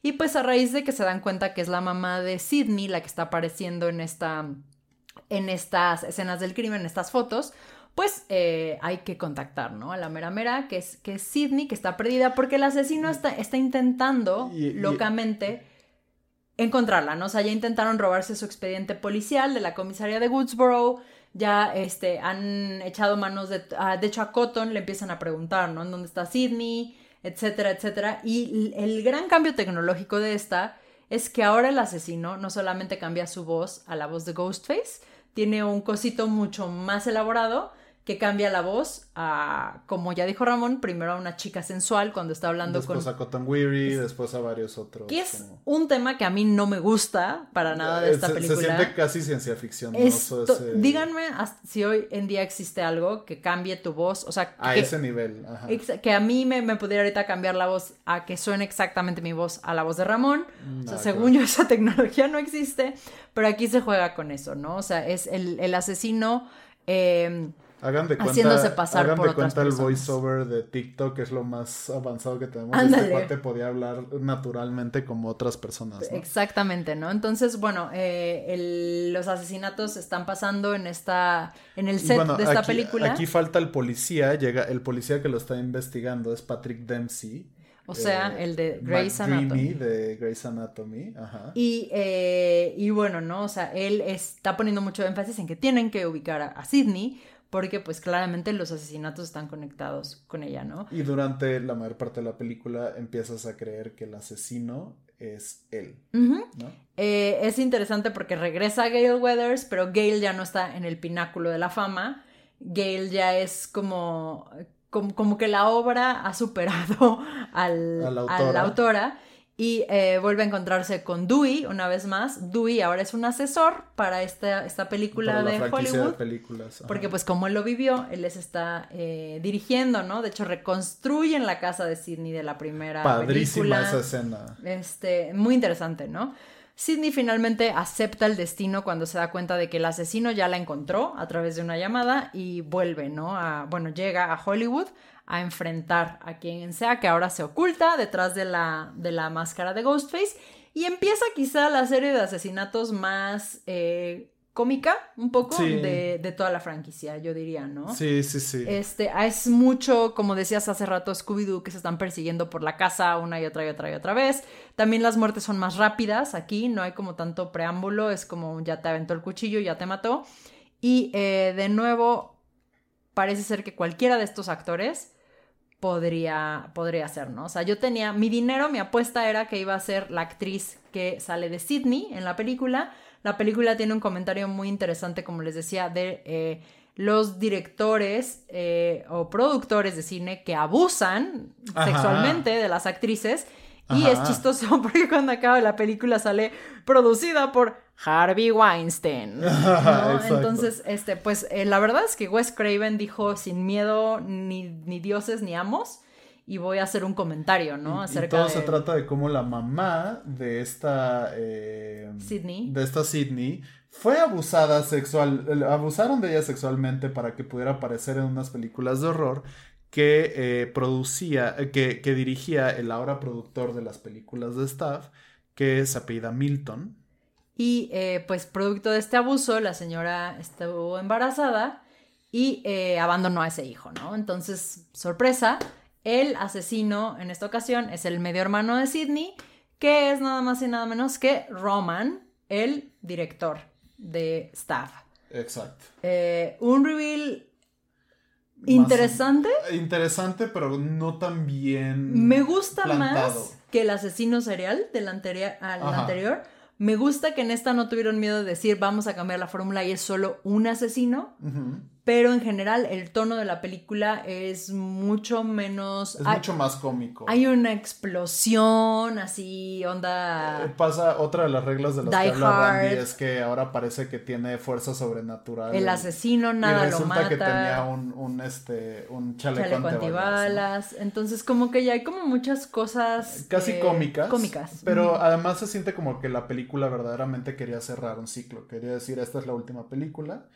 [SPEAKER 1] Y pues a raíz de que se dan cuenta que es la mamá de Sidney la que está apareciendo en esta en estas escenas del crimen, en estas fotos, pues eh, hay que contactar, ¿no? A la mera mera, que es, que es Sidney, que está perdida, porque el asesino está, está intentando locamente encontrarla, ¿no? O sea, ya intentaron robarse su expediente policial de la comisaría de Woodsboro, ya este, han echado manos de... de hecho, a Cotton le empiezan a preguntar, ¿no? ¿En dónde está Sidney? Etcétera, etcétera. Y el gran cambio tecnológico de esta es que ahora el asesino no solamente cambia su voz a la voz de Ghostface, tiene un cosito mucho más elaborado que cambia la voz a, como ya dijo Ramón, primero a una chica sensual cuando está hablando
[SPEAKER 2] con... Después a Cotton Weary, después a varios otros.
[SPEAKER 1] Que es un tema que a mí no me gusta para nada de esta película.
[SPEAKER 2] Se siente casi ciencia ficción.
[SPEAKER 1] Díganme si hoy en día existe algo que cambie tu voz, o sea...
[SPEAKER 2] A ese nivel, Ajá.
[SPEAKER 1] Que a mí me, pudiera ahorita cambiar la voz a que suene exactamente mi voz a la voz de Ramón. o sea, según yo esa tecnología no existe, pero aquí se juega con eso, ¿no? O sea, es el, el asesino... Eh,
[SPEAKER 2] Hagan de cuenta, haciéndose pasar hagan de cuenta el voiceover de TikTok, que es lo más avanzado que tenemos. Este cuate podía hablar naturalmente como otras personas.
[SPEAKER 1] Exactamente, ¿no? Entonces, bueno, eh, los asesinatos están pasando en esta, en el set de esta película.
[SPEAKER 2] Aquí falta el policía, llega, el policía que lo está investigando es Patrick Dempsey.
[SPEAKER 1] O sea, eh, el de Grey's Anatomy.
[SPEAKER 2] de Grey's Anatomy, ajá.
[SPEAKER 1] Y, eh, y bueno, ¿no? O sea, él está poniendo mucho énfasis en que tienen que ubicar a, a Sidney porque pues claramente los asesinatos están conectados con ella, ¿no?
[SPEAKER 2] Y durante la mayor parte de la película empiezas a creer que el asesino es él, ¿no?
[SPEAKER 1] Eh, es interesante porque regresa Gail Weathers, pero Gail ya no está en el pináculo de la fama. Gail ya es como, como, que la obra ha superado al, a la autora y eh, vuelve a encontrarse con Dewey una vez más. Dewey ahora es un asesor para esta, esta película de Hollywood.
[SPEAKER 2] películas.
[SPEAKER 1] Porque pues como él lo vivió, él les está eh, dirigiendo, ¿no? De hecho, reconstruyen la casa de Sidney de la primera
[SPEAKER 2] Padrísima esa escena.
[SPEAKER 1] Este, muy interesante, ¿no? Sidney finalmente acepta el destino cuando se da cuenta de que el asesino ya la encontró a través de una llamada y vuelve, ¿no? A, bueno, llega a Hollywood a enfrentar a quien sea que ahora se oculta detrás de la, de la máscara de Ghostface y empieza quizá la serie de asesinatos más eh, cómica un poco de, toda la franquicia, yo diría, ¿no?
[SPEAKER 2] Sí, sí, sí.
[SPEAKER 1] Este, es mucho, como decías hace rato, Scooby-Doo que se están persiguiendo por la casa una y otra y otra y otra vez. También las muertes son más rápidas aquí, no hay como tanto preámbulo, es como ya te aventó el cuchillo, ya te mató. Y eh, de nuevo, parece ser que cualquiera de estos actores podría, podría ser, ¿no? O sea, yo tenía, mi dinero, mi apuesta era que iba a ser la actriz que sale de Sydney en la película. La película tiene un comentario muy interesante, como les decía, de eh, los directores eh, o productores de cine que abusan sexualmente de las actrices y es chistoso porque cuando acaba la película sale producida por Harvey Weinstein. Entonces, este, pues eh, la verdad es que Wes Craven dijo sin miedo ni, ni dioses ni amos. Y voy a hacer un comentario, ¿no?
[SPEAKER 2] Acerca y todo se trata de cómo la mamá de esta. Eh,
[SPEAKER 1] Sydney.
[SPEAKER 2] De esta Sydney fue abusada sexual. Abusaron de ella sexualmente para que pudiera aparecer en unas películas de horror que eh, producía, eh, que, que, dirigía el ahora productor de las películas de Staff, que se apellida Milton.
[SPEAKER 1] Y eh, pues producto de este abuso, la señora estuvo embarazada y abandonó a ese hijo, ¿no? Entonces, sorpresa, el asesino en esta ocasión es el medio hermano de Sidney, que es nada más y nada menos que Roman, el director de Staff.
[SPEAKER 2] Exacto.
[SPEAKER 1] un reveal Interesante.
[SPEAKER 2] interesante, pero no tan bien.
[SPEAKER 1] Me gusta más que el asesino serial del anterior, al anterior. Me gusta que en esta no tuvieron miedo de decir vamos a cambiar la fórmula y es solo un asesino pero en general el tono de la película es mucho menos...
[SPEAKER 2] Es mucho más cómico.
[SPEAKER 1] Hay una explosión así, onda...
[SPEAKER 2] Eh, pasa otra de las reglas de las que habla Randy es que ahora parece que tiene fuerza sobrenatural.
[SPEAKER 1] El asesino nada
[SPEAKER 2] y
[SPEAKER 1] resulta lo mata.
[SPEAKER 2] que tenía un, un, este, un chaleco,
[SPEAKER 1] antibalas. Entonces como que ya hay como muchas cosas...
[SPEAKER 2] Casi
[SPEAKER 1] eh,
[SPEAKER 2] cómicas.
[SPEAKER 1] Cómicas.
[SPEAKER 2] Pero además se siente como que la película verdaderamente quería cerrar un ciclo. Quería decir, esta es la última película.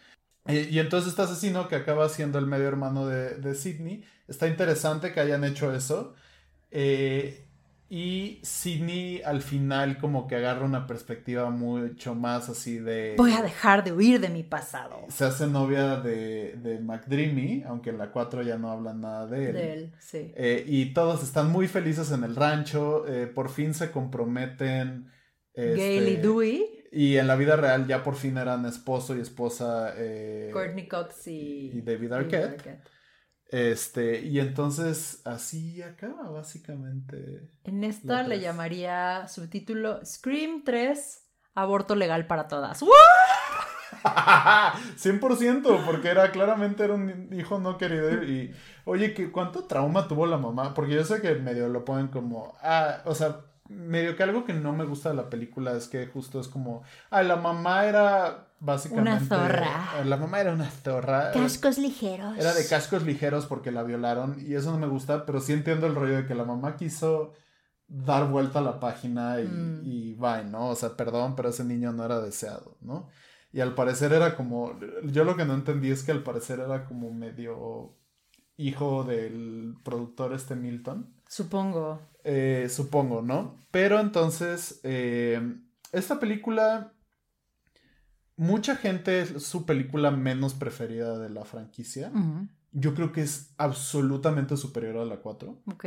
[SPEAKER 2] Y, entonces este asesino que acaba siendo el medio hermano de, de Sidney, está interesante que hayan hecho eso. Eh, y Sidney al final como que agarra una perspectiva mucho más así de...
[SPEAKER 1] Voy a dejar de huir de mi pasado.
[SPEAKER 2] Se hace novia de, de McDreamy, aunque en la 4 ya no hablan nada de él.
[SPEAKER 1] De él, sí.
[SPEAKER 2] Eh, y todos están muy felices en el rancho, eh, por fin se comprometen.
[SPEAKER 1] Gail y
[SPEAKER 2] este,
[SPEAKER 1] Dewey.
[SPEAKER 2] Y en la vida real ya por fin eran esposo y esposa. Eh,
[SPEAKER 1] Courtney Cox y,
[SPEAKER 2] y David Arquette. Este, y entonces así acaba básicamente.
[SPEAKER 1] En esta le llamaría subtítulo Scream 3, aborto legal para todas.
[SPEAKER 2] 100%, porque era claramente era un hijo no querido y oye, ¿qué, ¿cuánto trauma tuvo la mamá? Porque yo sé que medio lo ponen como, ah, o sea, medio que algo que no me gusta de la película es que justo es como, ah, la mamá era básicamente...
[SPEAKER 1] Una zorra.
[SPEAKER 2] eh, La mamá era una zorra.
[SPEAKER 3] Cascos ligeros.
[SPEAKER 2] Era de cascos ligeros porque la violaron y eso no me gusta, pero sí entiendo el rollo de que la mamá quiso dar vuelta a la página y,
[SPEAKER 1] Mm.
[SPEAKER 2] y bye, ¿no? O sea, perdón, pero ese niño no era deseado, ¿no? Y al parecer era como, yo lo que no entendí es que al parecer era como medio hijo del productor este Milton.
[SPEAKER 1] Supongo.
[SPEAKER 2] Eh, supongo, ¿no? Pero entonces, eh, esta película, mucha gente es su película menos preferida de la franquicia. Yo creo que es absolutamente superior a la 4.
[SPEAKER 1] Ok.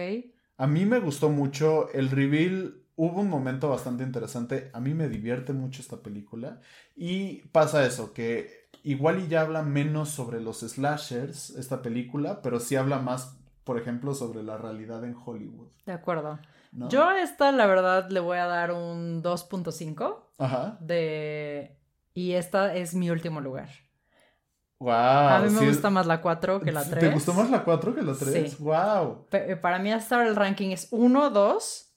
[SPEAKER 2] A mí me gustó mucho el reveal. Hubo un momento bastante interesante. A mí me divierte mucho esta película. Y pasa eso, que igual y ya habla menos sobre los slashers, esta película, pero sí habla más, por ejemplo, sobre la realidad en Hollywood.
[SPEAKER 1] De acuerdo.
[SPEAKER 2] ¿no?
[SPEAKER 1] Yo a esta, la verdad, le voy a dar un 2.5
[SPEAKER 2] Ajá.
[SPEAKER 1] de... Y esta es mi último lugar.
[SPEAKER 2] Wow.
[SPEAKER 1] a mí me gusta más la 4 que la 3.
[SPEAKER 2] ¿Te gustó más la 4 que la 3?
[SPEAKER 1] Sí.
[SPEAKER 2] Wow.
[SPEAKER 1] Eh, Para mí hasta ahora el ranking es 1, 2,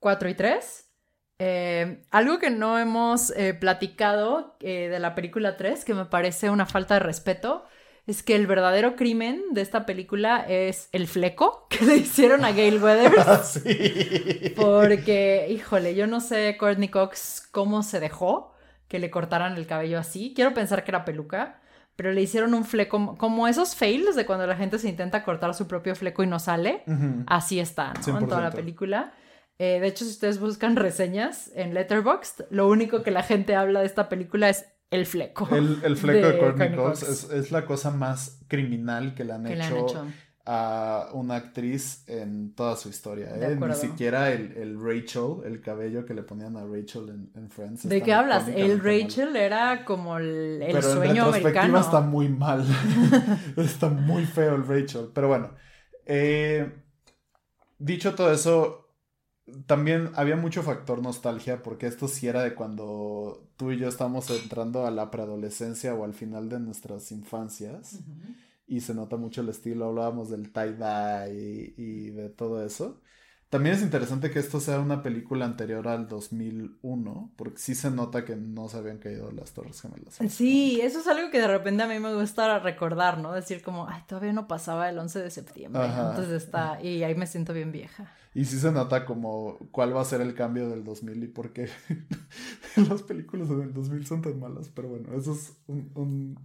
[SPEAKER 1] 4 y 3. Eh, algo que no hemos eh, platicado eh, de la película 3, que me parece una falta de respeto, es que el verdadero crimen de esta película es el fleco que le hicieron a Gail Weathers.
[SPEAKER 2] sí.
[SPEAKER 1] Porque, híjole, yo no sé Courtney Cox cómo se dejó que le cortaran el cabello así. Quiero pensar que era peluca, pero le hicieron un fleco, como esos fails de cuando la gente se intenta cortar su propio fleco y no sale. Así está, ¿no? En toda la
[SPEAKER 2] 100%.
[SPEAKER 1] película. Eh, de hecho, si ustedes buscan reseñas en Letterboxd, lo único que la gente habla de esta película es el fleco.
[SPEAKER 2] El, el fleco de,
[SPEAKER 1] de
[SPEAKER 2] Courtney Cox
[SPEAKER 1] Cox.
[SPEAKER 2] es, es la cosa más criminal que le han,
[SPEAKER 1] que le
[SPEAKER 2] hecho,
[SPEAKER 1] han hecho.
[SPEAKER 2] a una actriz en toda su historia. ¿eh? Ni siquiera el, el Rachel, el cabello que le ponían a Rachel en, en Friends.
[SPEAKER 1] ¿De qué hablas? El
[SPEAKER 2] mal.
[SPEAKER 1] Rachel era como el, el
[SPEAKER 2] Pero en
[SPEAKER 1] sueño americano.
[SPEAKER 2] está muy mal. está muy feo el Rachel. Pero bueno. eh, dicho todo eso, también había mucho factor nostalgia porque esto sí era de cuando tú y yo estamos entrando a la preadolescencia o al final de nuestras infancias. Y se nota mucho el estilo. Hablábamos del tie-dye y, y de todo eso. También es interesante que esto sea una película anterior al 2001, porque sí se nota que no se habían caído las Torres Gemelas.
[SPEAKER 1] Sí, eso es algo que de repente a mí me gusta recordar, ¿no? Decir como, ay, todavía no pasaba el 11 de septiembre.
[SPEAKER 2] Ajá.
[SPEAKER 1] Entonces está, y ahí me siento bien vieja.
[SPEAKER 2] Y sí se nota como cuál va a ser el cambio del 2000 y por qué las películas en el 2000 son tan malas. Pero bueno, eso es un- un-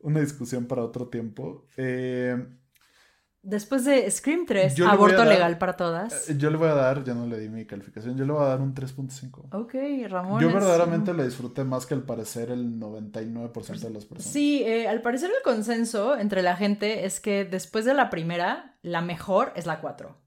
[SPEAKER 2] una discusión para otro tiempo. Eh,
[SPEAKER 1] Después de Scream 3,
[SPEAKER 2] Yo le voy a
[SPEAKER 1] aborto
[SPEAKER 2] dar-
[SPEAKER 1] legal para todas.
[SPEAKER 2] yo le voy a dar, yo no le di mi calificación, yo le voy a dar un 3.5.
[SPEAKER 1] Ok, Ramón.
[SPEAKER 2] Yo verdaderamente la disfruté más que al parecer el 99% de las personas.
[SPEAKER 1] Sí, eh, al parecer el consenso entre la gente es que después de la primera, la mejor es la 4.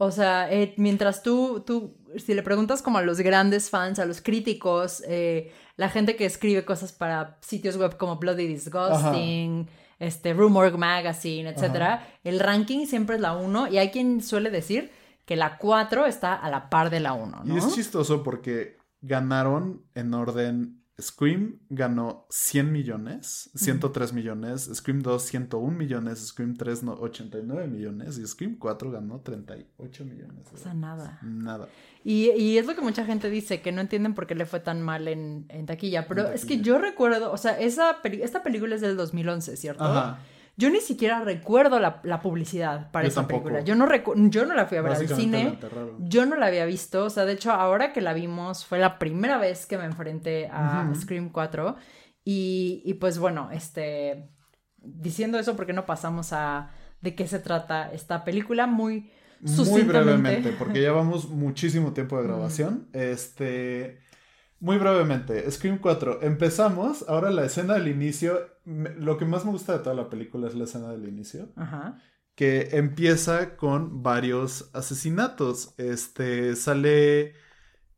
[SPEAKER 1] O sea, eh, mientras tú, tú, si le preguntas como a los grandes fans, a los críticos, eh, la gente que escribe cosas para sitios web como Bloody Disgusting, este, Rumor Magazine, etc., el ranking siempre es la 1 y hay quien suele decir que la 4 está a la par de la 1, ¿no?
[SPEAKER 2] Y es chistoso porque ganaron en orden. Scream ganó 100 millones, 103 millones, Scream 2 101 millones, Scream 3 no, 89 millones y Scream 4 ganó 38 millones.
[SPEAKER 1] O sea, nada.
[SPEAKER 2] Nada.
[SPEAKER 1] Y, y es lo que mucha gente dice, que no entienden por qué le fue tan mal en, en taquilla. Pero
[SPEAKER 2] En
[SPEAKER 1] es que yo recuerdo, o sea, esa esta película es del 2011, ¿cierto?
[SPEAKER 2] Ajá.
[SPEAKER 1] Yo ni siquiera recuerdo la, la publicidad para
[SPEAKER 2] Yo
[SPEAKER 1] esa
[SPEAKER 2] tampoco.
[SPEAKER 1] película. Yo no, yo no la fui a ver al cine. Yo no la había visto. O sea, de hecho, ahora que la vimos, fue la primera vez que me enfrenté a. Scream 4. Y, y pues bueno, este. Diciendo eso, porque no pasamos a de qué se trata esta película? Muy
[SPEAKER 2] muy brevemente, porque ya vamos muchísimo tiempo de grabación. Este, muy brevemente, Scream 4, empezamos, ahora la escena del inicio, lo que más me gusta de toda la película es la escena del inicio. Ajá. Que empieza con varios asesinatos. Este, sale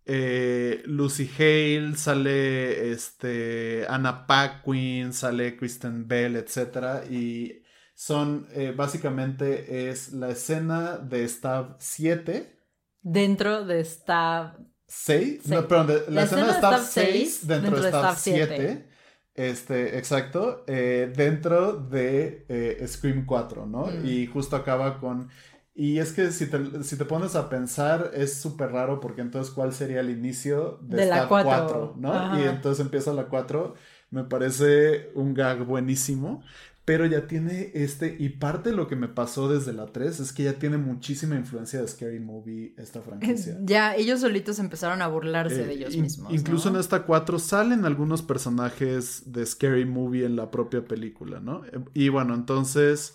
[SPEAKER 2] eh, Lucy Hale, sale este, Anna Paquin, sale Kristen Bell, etc. Y son, eh, básicamente, es la escena de Stab 7.
[SPEAKER 1] Dentro de Stab
[SPEAKER 2] 6. No, perdón, la, escena de Stab 6 dentro, de Stab 7. Este, exacto, eh, dentro de Scream 4, ¿no? Mm. Y justo acaba con y es que si te, si te pones a pensar, es súper raro porque entonces, ¿cuál sería el inicio de, la 4? ¿no? Y entonces empieza la 4. Me parece un gag buenísimo. Pero ya tiene este. Y parte de lo que me pasó desde la 3 es que ya tiene muchísima influencia de Scary Movie esta franquicia.
[SPEAKER 1] Ya, ellos solitos empezaron a burlarse de eh, ellos mismos.
[SPEAKER 2] Incluso en esta 4 salen algunos personajes de Scary Movie en la propia película, ¿no? Y bueno, entonces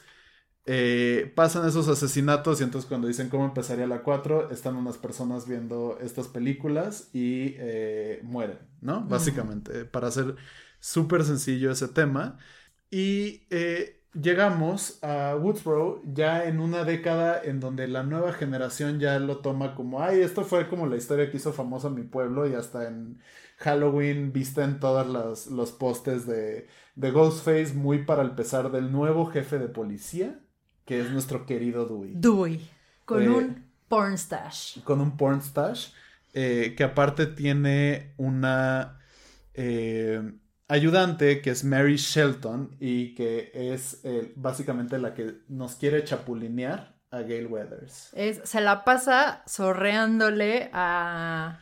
[SPEAKER 2] eh, pasan esos asesinatos y entonces cuando dicen cómo empezaría la 4, están unas personas viendo estas películas y eh, mueren, ¿no? Básicamente, para hacer súper sencillo ese tema. Y eh, llegamos a Woodsboro ya en una década en donde la nueva generación ya lo toma como, ay, esto fue como la historia que hizo famosa mi pueblo y hasta en Halloween visten todos los, postes de, de Ghostface muy para el pesar del nuevo jefe de policía que es nuestro querido Dewey.
[SPEAKER 1] Dewey, con eh, un porn stash.
[SPEAKER 2] Con un porn stash, eh, que aparte tiene una eh, ayudante que es Mary Shelton y que es básicamente la que nos quiere chapulinear a Gail Weathers.
[SPEAKER 1] se la pasa sorreándole a...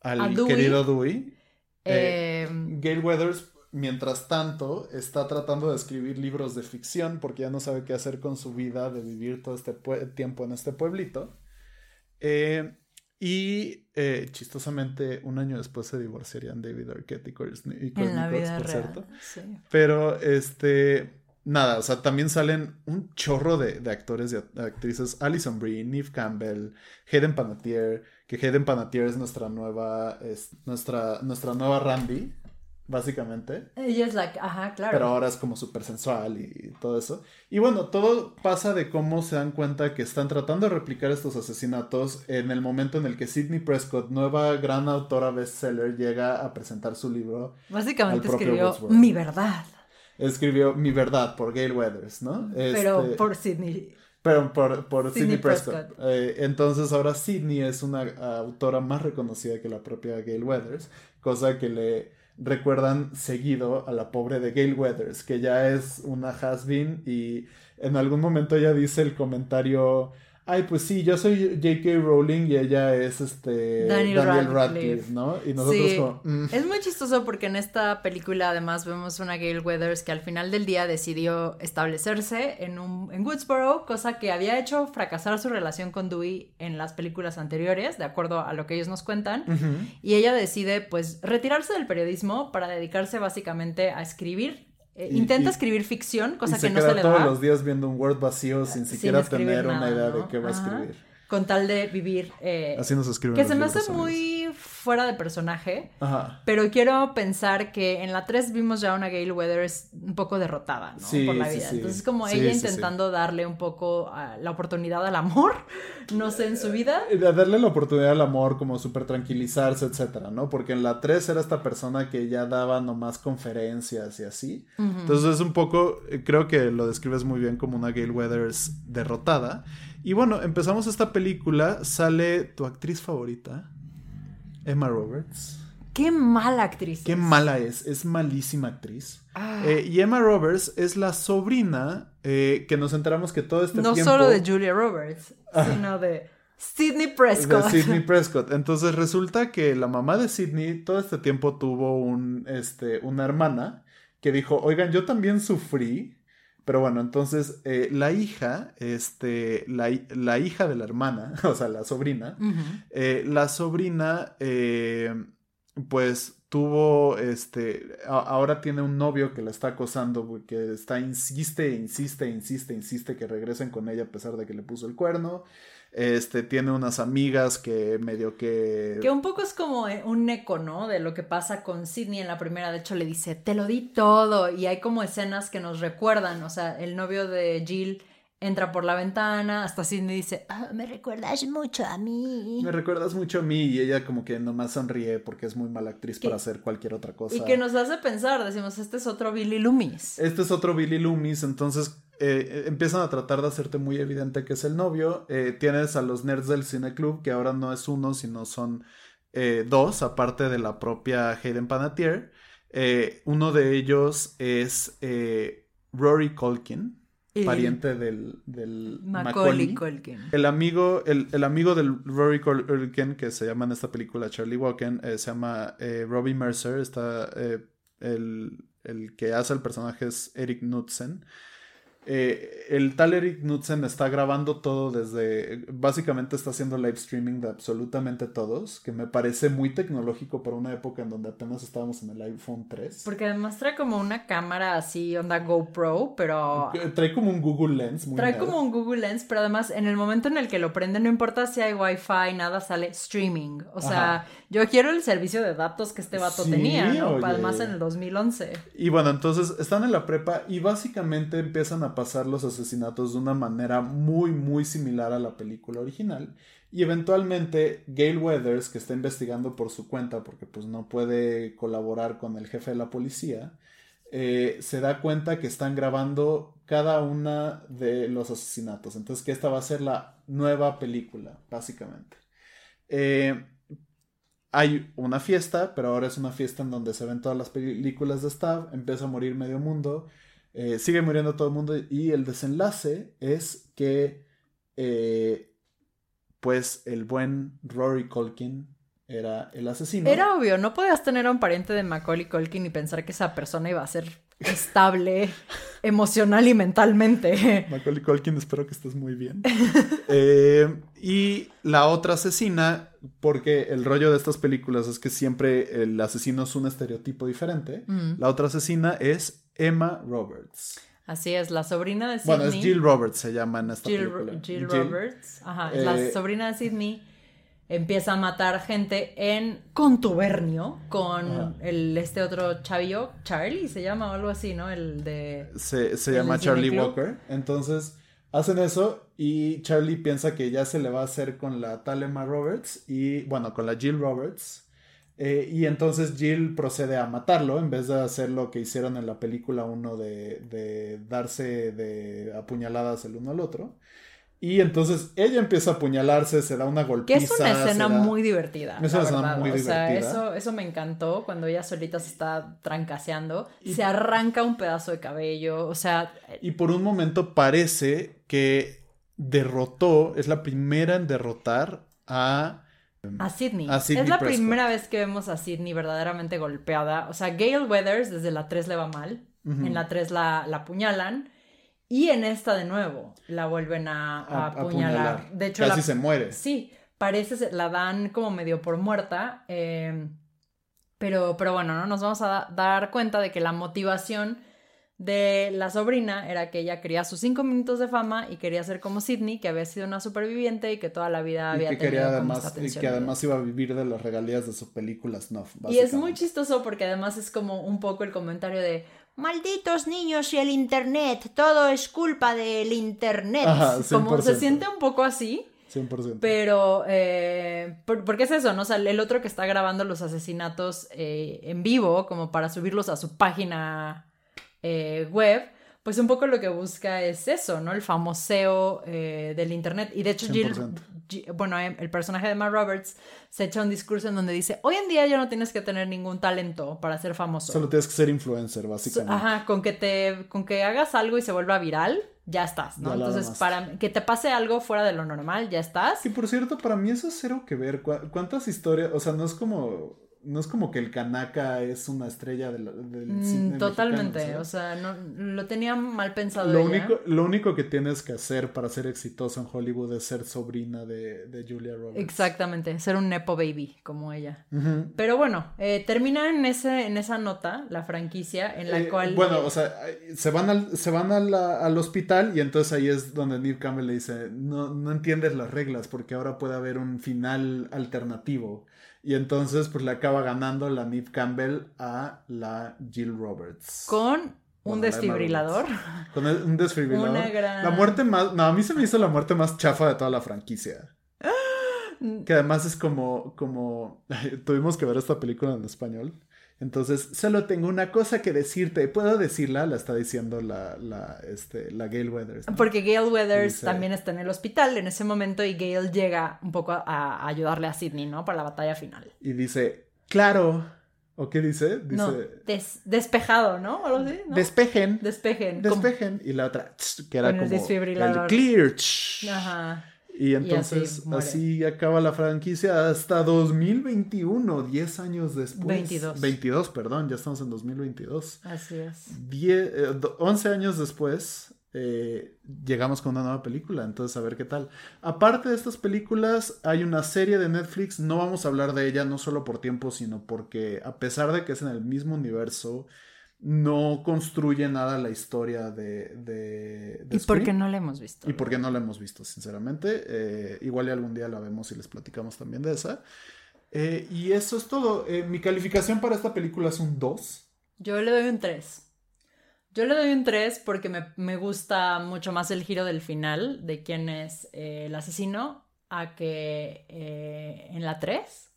[SPEAKER 2] Al querido Dewey. Gail Weathers mientras tanto, está tratando de escribir libros de ficción porque ya no sabe qué hacer con su vida de vivir todo este tiempo en este pueblito. Eh, y eh, chistosamente, un año después se divorciarían David Arquette y Courtney
[SPEAKER 1] En la vida real,
[SPEAKER 2] Pero, este, nada, o sea, también salen un chorro de, actores y actrices. Alison Brie, Neve Campbell, Hayden Panettiere, que Hayden Panettiere es nuestra nueva, es nuestra, nuestra nueva Randy básicamente.
[SPEAKER 1] Ella es like, ajá, claro.
[SPEAKER 2] Pero ahora es como súper sensual y todo eso. Y bueno, todo pasa de cómo se dan cuenta que están tratando de replicar estos asesinatos en el momento en el que Sidney Prescott, nueva gran autora bestseller, llega a presentar su libro.
[SPEAKER 1] Básicamente escribió Mi verdad.
[SPEAKER 2] Escribió Mi verdad por Gail Weathers, ¿no?
[SPEAKER 1] Pero este, por Sidney.
[SPEAKER 2] Pero por, Sidney, Prescott. Eh, entonces ahora Sidney es una autora más reconocida que la propia Gail Weathers, cosa que le recuerdan seguido a la pobre de Gail Weathers, que ya es una has-been y en algún momento ella dice el comentario ay, pues sí, yo soy J.K. Rowling y ella es este Daniel, Radcliffe. ¿no? Y nosotros como...
[SPEAKER 1] Mm". Es muy chistoso porque en esta película además vemos una Gail Weathers que al final del día decidió establecerse en, un, en Woodsboro, cosa que había hecho fracasar su relación con Dewey en las películas anteriores, de acuerdo a lo que ellos nos cuentan. Y ella decide pues retirarse del periodismo para dedicarse básicamente a escribir eh, intenta escribir ficción, cosa que no se le
[SPEAKER 2] da. todos los días viendo un Word vacío sin siquiera tener una idea de qué va a escribir.
[SPEAKER 1] Con tal de vivir.
[SPEAKER 2] Eh, Así nos escriben.
[SPEAKER 1] Que se me hace muy fuera de personaje. Ajá. Pero quiero pensar que en la 3 vimos ya una Gail Weathers un poco derrotada, ¿no? Por la vida. Entonces, como ella intentando darle un poco la oportunidad al amor, no sé, en su vida.
[SPEAKER 2] De darle la oportunidad al amor, como súper tranquilizarse, etcétera, ¿no? Porque en la 3 era esta persona que ya daba nomás conferencias y así. Entonces, es un poco, eh, creo que lo describes muy bien como una Gail Weathers derrotada. Y bueno, empezamos esta película, sale tu actriz favorita. Emma Roberts.
[SPEAKER 1] Qué mala actriz.
[SPEAKER 2] Qué mala es, es malísima actriz. Ah. Eh, y Emma Roberts es la sobrina eh, que nos enteramos que todo este
[SPEAKER 1] tiempo... No solo de Julia Roberts, ah. sino de Sidney Prescott.
[SPEAKER 2] De Sidney Prescott. Entonces resulta que la mamá de Sidney todo este tiempo tuvo un, este, una hermana que dijo, oigan, yo también sufrí pero bueno, entonces eh, la hija, este, la, hija de la hermana, o sea, la sobrina, eh, la sobrina, eh, pues tuvo, este, ahora tiene un novio que la está acosando, que está, insiste, insiste, insiste, insiste que regresen con ella a pesar de que le puso el cuerno. Este, tiene unas amigas que medio que...
[SPEAKER 1] Que un poco es como eh, un eco, ¿no? De lo que pasa con Sidney en la primera. De hecho, le dice, te lo di todo. Y hay como escenas que nos recuerdan. O sea, el novio de Jill entra por la ventana, hasta Sidney dice, ah, me recuerdas mucho a mí.
[SPEAKER 2] Me recuerdas mucho a mí y ella como que nomás sonríe porque es muy mala actriz para hacer cualquier otra cosa.
[SPEAKER 1] Y que nos hace pensar, decimos, este es otro Billy Loomis.
[SPEAKER 2] Este es otro Billy Loomis, entonces eh, empiezan a tratar de hacerte muy evidente que es el novio. Eh, tienes a los nerds del cine club, que ahora no es uno, sino son eh, dos, aparte de la propia Hayden Panettiere. uno de ellos es Rory Colkin pariente del, del
[SPEAKER 1] Macaulay, Culkin.
[SPEAKER 2] El amigo, el, amigo del Rory Culkin, que se llama en esta película Charlie Walken, se llama Robbie Mercer. Está, el, el, que hace el personaje es Eric Knudsen. Eh, el tal Eric Knudsen está grabando todo desde. Básicamente está haciendo live streaming de absolutamente todos, que me parece muy tecnológico para una época en donde apenas estábamos en el iPhone 3.
[SPEAKER 1] Porque además trae como una cámara así, onda GoPro, pero.
[SPEAKER 2] Trae como un Google Lens.
[SPEAKER 1] trae como un Google Lens, pero además en el momento en el que lo prende, no importa si hay Wi-Fi, nada, sale streaming. O sea, yo quiero el servicio de datos que este vato tenía, ¿no? Además en el 2011.
[SPEAKER 2] Y bueno, entonces están en la prepa y básicamente empiezan a pasar los asesinatos de una manera muy, muy similar a la película original. Y eventualmente Gail Weathers, que está investigando por su cuenta porque pues no puede colaborar con el jefe de la policía, eh, se da cuenta que están grabando cada una de los asesinatos. Entonces que esta va a ser la nueva película, básicamente. Eh, hay una fiesta, pero ahora es una fiesta en donde se ven todas las películas de Stab, empieza a morir medio mundo eh, sigue muriendo todo el mundo y el desenlace es que eh, pues el buen Rory Colkin era el asesino.
[SPEAKER 1] Era obvio, no podías tener a un pariente de Macaulay Colkin y pensar que esa persona iba a ser estable emocional y mentalmente.
[SPEAKER 2] Macaulay Colkin, espero que estés muy bien. Eh, y la otra asesina, porque el rollo de estas películas es que siempre el asesino es un estereotipo diferente. Mm. La otra asesina es Emma Roberts.
[SPEAKER 1] Así es, la sobrina de Sidney.
[SPEAKER 2] Bueno, es Jill Roberts, se llama en esta
[SPEAKER 1] Jill,
[SPEAKER 2] película.
[SPEAKER 1] Jill, Roberts, ajá, es la eh, sobrina de Sidney. Empieza a matar gente en contubernio con el este otro chavillo, Charlie se llama o algo así, ¿no? El de...
[SPEAKER 2] Se, se llama Charlie Walker. Entonces hacen eso y Charlie piensa que ya se le va a hacer con la tal Emma Roberts y, bueno, con la Jill Roberts. Eh, y entonces Jill procede a matarlo en vez de hacer lo que hicieron en la película uno de, de darse de apuñaladas el uno al otro. Y entonces ella empieza a apuñalarse, se da una golpiza.
[SPEAKER 1] Que es una escena muy divertida. Es una escena muy divertida. O sea, eso, eso me encantó cuando ella solita se está trancaseando. Y... Se arranca un pedazo de cabello. O sea.
[SPEAKER 2] Y por un momento parece que derrotó, es la primera en derrotar a
[SPEAKER 1] a Sidney. es la primera vez que vemos a Sidney verdaderamente golpeada. O sea, Gail Weathers desde la 3 le va mal. En la 3 la, la apuñalan. Y en esta de nuevo la vuelven a, apuñalar. De hecho,
[SPEAKER 2] casi se muere.
[SPEAKER 1] Sí, parece, la dan como medio por muerta. Eh, pero, pero bueno, ¿no? Nos vamos a dar cuenta de que la motivación de la sobrina era que ella quería sus cinco minutos de fama y quería ser como Sidney, que había sido una superviviente y que toda la vida había
[SPEAKER 2] que
[SPEAKER 1] tenido
[SPEAKER 2] además, Y que además iba a vivir de las regalías de sus películas no
[SPEAKER 1] Y es muy chistoso porque además es como un poco el comentario de malditos niños y el internet, todo es culpa del internet. como se siente un poco así.
[SPEAKER 2] 100%.
[SPEAKER 1] Pero, eh, porque es eso, ¿no? O sea, el otro que está grabando los asesinatos eh, en vivo, como para subirlos a su página eh, web, pues un poco lo que busca es eso, ¿no? El famoseo eh, del Internet. Y de hecho, Jill, bueno, eh, el personaje de Matt Roberts se echa un discurso en donde dice, hoy en día ya no tienes que tener ningún talento para ser famoso.
[SPEAKER 2] Solo tienes que ser influencer, básicamente.
[SPEAKER 1] Ajá, con que te, con que hagas algo y se vuelva viral, ya estás, ¿no? Entonces, para que te pase algo fuera de lo normal, ya estás.
[SPEAKER 2] Y por cierto, para mí eso es cero que ver. ¿Cuántas historias? O sea, no es como no es como que el Kanaka es una estrella del,
[SPEAKER 1] mm, cine Totalmente, o sea, no, lo tenía mal pensado.
[SPEAKER 2] Lo, Único, lo único que tienes que hacer para ser exitoso en Hollywood es ser sobrina de, Julia Roberts.
[SPEAKER 1] Exactamente, ser un Nepo Baby como ella. Pero bueno, eh, termina en, ese, en esa nota la franquicia en la
[SPEAKER 2] eh,
[SPEAKER 1] cual...
[SPEAKER 2] Bueno, o sea, se van, al, se van al hospital y entonces ahí es donde Neve Campbell le dice, no, no entiendes las reglas porque ahora puede haber un final alternativo. Y entonces, pues le acaba ganando la Neve Campbell a la Jill Roberts.
[SPEAKER 1] Con un desfibrilador.
[SPEAKER 2] Con un desfibrilador. La muerte más. No, a mí se me hizo la muerte más chafa de toda la franquicia. que además es como. como. Tuvimos que ver esta película en español. Entonces, solo tengo una cosa que decirte. ¿Puedo decirla? La está diciendo la, la, este, la Gail Weathers.
[SPEAKER 1] Porque Gail Weathers también está en el hospital en ese momento y Gail llega un poco a, ayudarle a Sidney, ¿no? Para la batalla final.
[SPEAKER 2] Y dice, claro. ¿O qué dice? Dice...
[SPEAKER 1] No, despejado, ¿no? ¿O así?
[SPEAKER 2] Despejen.
[SPEAKER 1] Despejen.
[SPEAKER 2] Despejen. Y la otra, que era como el clear.
[SPEAKER 1] Ajá.
[SPEAKER 2] Y entonces así, acaba la franquicia hasta 2021, 10 años después.
[SPEAKER 1] 22.
[SPEAKER 2] 22, perdón, ya estamos en 2022.
[SPEAKER 1] Así es.
[SPEAKER 2] 10, 11 años después eh, llegamos con una nueva película, entonces a ver qué tal. Aparte de estas películas, hay una serie de Netflix, no vamos a hablar de ella no solo por tiempo, sino porque a pesar de que es en el mismo universo, no construye nada la historia de... de,
[SPEAKER 1] y porque no la hemos visto.
[SPEAKER 2] Y porque no la hemos visto, sinceramente. Eh, igual y algún día la vemos y les platicamos también de esa. Eh, y eso es todo. Eh, mi calificación para esta película es un 2.
[SPEAKER 1] Yo le doy un 3. Yo le doy un 3 porque me, gusta mucho más el giro del final de quién es el asesino a que en la 3.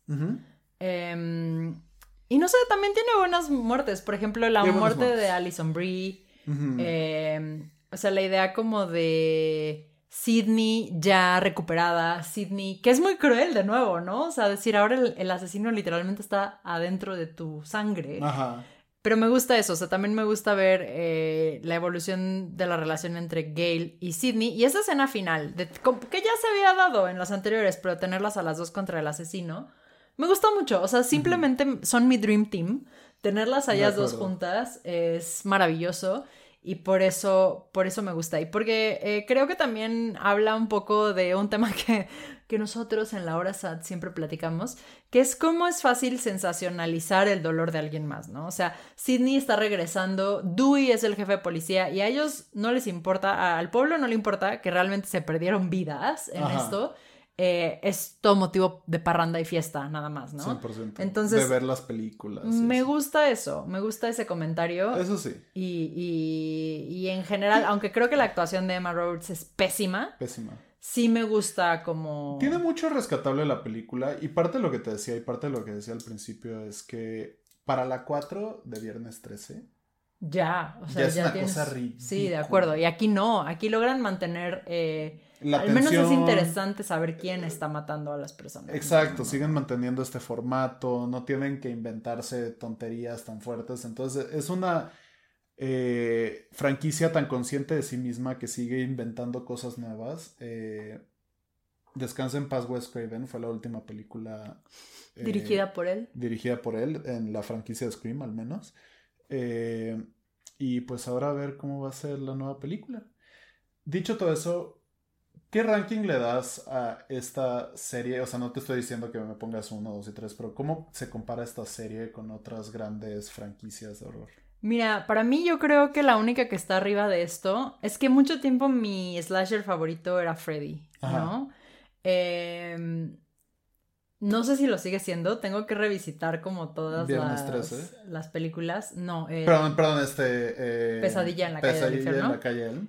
[SPEAKER 1] Y no sé, también tiene buenas muertes. Por ejemplo, la muerte de Alison Brie. Em, o sea, la idea como de Sidney ya recuperada. Sidney, que es muy cruel de nuevo, ¿no? O sea, decir, ahora el, asesino literalmente está adentro de tu sangre. Ajá. Pero me gusta eso, o sea, también me gusta ver eh, la evolución de la relación entre Gail y Sidney. Y esa escena final, de, que ya se había dado en las anteriores, pero tenerlas a las dos contra el asesino me gusta mucho, o sea, simplemente son mi dream team. Tenerlas a ellas dos juntas es maravilloso y por eso, por eso me gusta. Y porque eh, creo que también habla un poco de un tema que, que nosotros en la hora SAT siempre platicamos, que es cómo es fácil sensacionalizar el dolor de alguien más, ¿no? O sea, Sidney está regresando, Dewey es el jefe de policía y a ellos no les importa, al pueblo no le importa que realmente se perdieron vidas en esto eh, es todo motivo de parranda y fiesta, nada más, ¿no?
[SPEAKER 2] 100%. Entonces, de ver las películas.
[SPEAKER 1] Me gusta eso, me gusta ese comentario.
[SPEAKER 2] Eso sí.
[SPEAKER 1] Y, y, en general, aunque creo que la actuación de Emma Roberts es pésima.
[SPEAKER 2] Pésima.
[SPEAKER 1] Sí me gusta como...
[SPEAKER 2] Tiene mucho rescatable la película y parte de lo que te decía y parte de lo que decía al principio es que para la 4 de viernes 13...
[SPEAKER 1] Ya, o sea, ya, es una cosa ridícula. Sí, de acuerdo. Y aquí no, aquí logran mantener... Eh, al menos es interesante saber quién está matando a las personas.
[SPEAKER 2] Exacto, siguen manteniendo este formato, no tienen que inventarse tonterías tan fuertes. Entonces, es una eh, franquicia tan consciente de sí misma que sigue inventando cosas nuevas. Eh, Descansa en paz Wes Craven fue la última película.
[SPEAKER 1] Eh, dirigida por él.
[SPEAKER 2] Dirigida por él, en la franquicia de Scream al menos. y pues ahora a ver cómo va a ser la nueva película. Dicho todo eso, ¿Qué ranking le das a esta serie? O sea, no te estoy diciendo que me pongas uno, dos y tres, pero ¿cómo se compara esta serie con otras grandes franquicias de horror?
[SPEAKER 1] Mira, para mí yo creo que la única que está arriba de esto es que mucho tiempo mi slasher favorito era Freddy, ¿no? Em, no sé si lo sigue siendo, tengo que revisitar como todas las, las películas. No,
[SPEAKER 2] eh, perdón, perdón, este...
[SPEAKER 1] Eh, pesadilla en la calle del infierno.
[SPEAKER 2] en la calle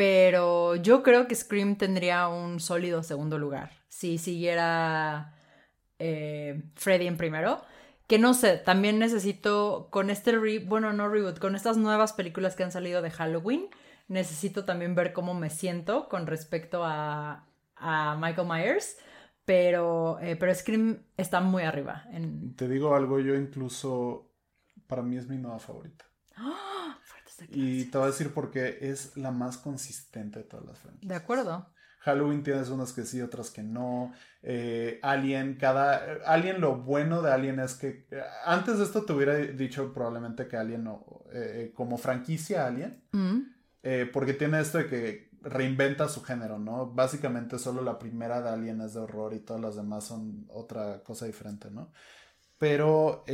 [SPEAKER 1] pero yo creo que Scream tendría un sólido segundo lugar si siguiera eh, Freddy en primero. Que no sé, también necesito con este re bueno, no reboot, con estas nuevas películas que han salido de Halloween, necesito también ver cómo me siento con respecto a, a Michael Myers. Pero, eh, pero Scream está muy arriba.
[SPEAKER 2] Te digo algo, yo incluso, para mí es mi nueva favorita. Y te voy a decir por qué es la más consistente de todas las franquicias.
[SPEAKER 1] De acuerdo.
[SPEAKER 2] Halloween tienes unas que sí, otras que no. Eh, Alien, cada... Alien, lo bueno de Alien es que... Eh, antes de esto te hubiera dicho probablemente que Alien no... Eh, como franquicia Alien. Mm. porque tiene esto de que reinventa su género, ¿no? Básicamente solo la primera de Alien es de horror y todas las demás son otra cosa diferente, ¿no? Pero...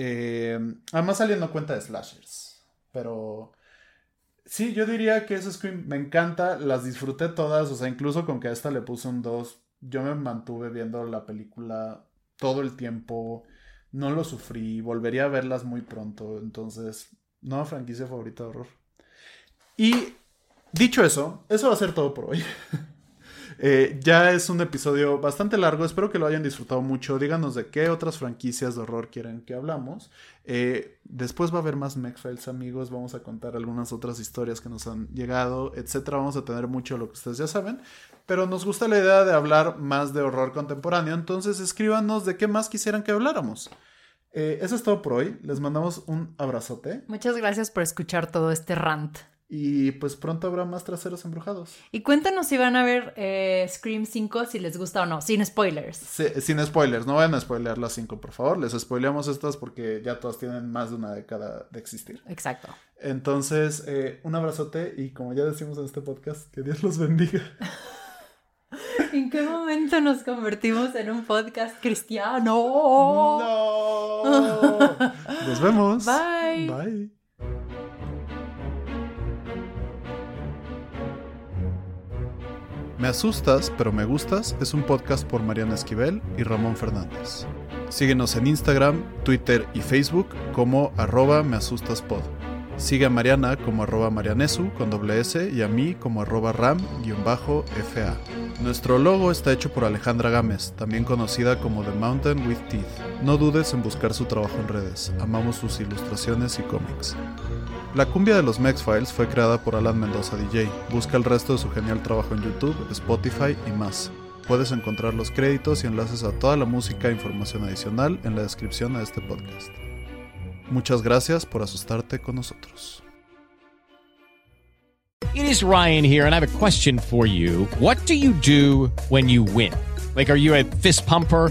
[SPEAKER 2] además Alien no cuenta de slashers. Pero... Sí, yo diría que ese Scream me encanta, las disfruté todas, o sea, incluso con que a esta le puse un 2, yo me mantuve viendo la película todo el tiempo, no lo sufrí, volvería a verlas muy pronto, entonces, no, franquicia favorita de horror. Y dicho eso, eso va a ser todo por hoy. Eh, ya es un episodio bastante largo, espero que lo hayan disfrutado mucho. Díganos de qué otras franquicias de horror quieren que hablamos. Eh, después va a haber más Megfiles, amigos. Vamos a contar algunas otras historias que nos han llegado, etcétera. Vamos a tener mucho lo que ustedes ya saben. Pero nos gusta la idea de hablar más de horror contemporáneo. Entonces escríbanos de qué más quisieran que habláramos. Eh, eso es todo por hoy. Les mandamos un abrazote.
[SPEAKER 1] Muchas gracias por escuchar todo este rant.
[SPEAKER 2] Y pues pronto habrá más traseros embrujados.
[SPEAKER 1] Y cuéntanos si van a ver eh, Scream 5, si les gusta o no, sin spoilers.
[SPEAKER 2] sin spoilers, no vayan a spoilear las 5, por favor. Les spoileamos estas porque ya todas tienen más de una década de existir.
[SPEAKER 1] Exacto.
[SPEAKER 2] Entonces, eh, un abrazote y como ya decimos en este podcast, que Dios los bendiga.
[SPEAKER 1] ¿En qué momento nos convertimos en un podcast cristiano?
[SPEAKER 2] No. Nos vemos.
[SPEAKER 1] Bye.
[SPEAKER 2] Bye. Me asustas, pero me gustas es un podcast por Mariana Esquivel y Ramón Fernández. Síguenos en Instagram, Twitter y Facebook como arroba measustaspod. Sigue a Mariana como arroba marianesu con doble S y a mí como arroba ram-fa. Nuestro logo está hecho por Alejandra Gámez, también conocida como The Mountain with Teeth. No dudes en buscar su trabajo en redes, amamos sus ilustraciones y cómics. La cumbia de los Mex-Files fue creada por Alan Mendoza DJ. Busca el resto de su genial trabajo en YouTube, Spotify y más. Puedes encontrar los créditos y enlaces a toda la música e información adicional en la descripción de este podcast. Muchas gracias por asustarte con nosotros.
[SPEAKER 3] It is Ryan here and I have a question for you. What do you do when you win? Like are you a fist pumper?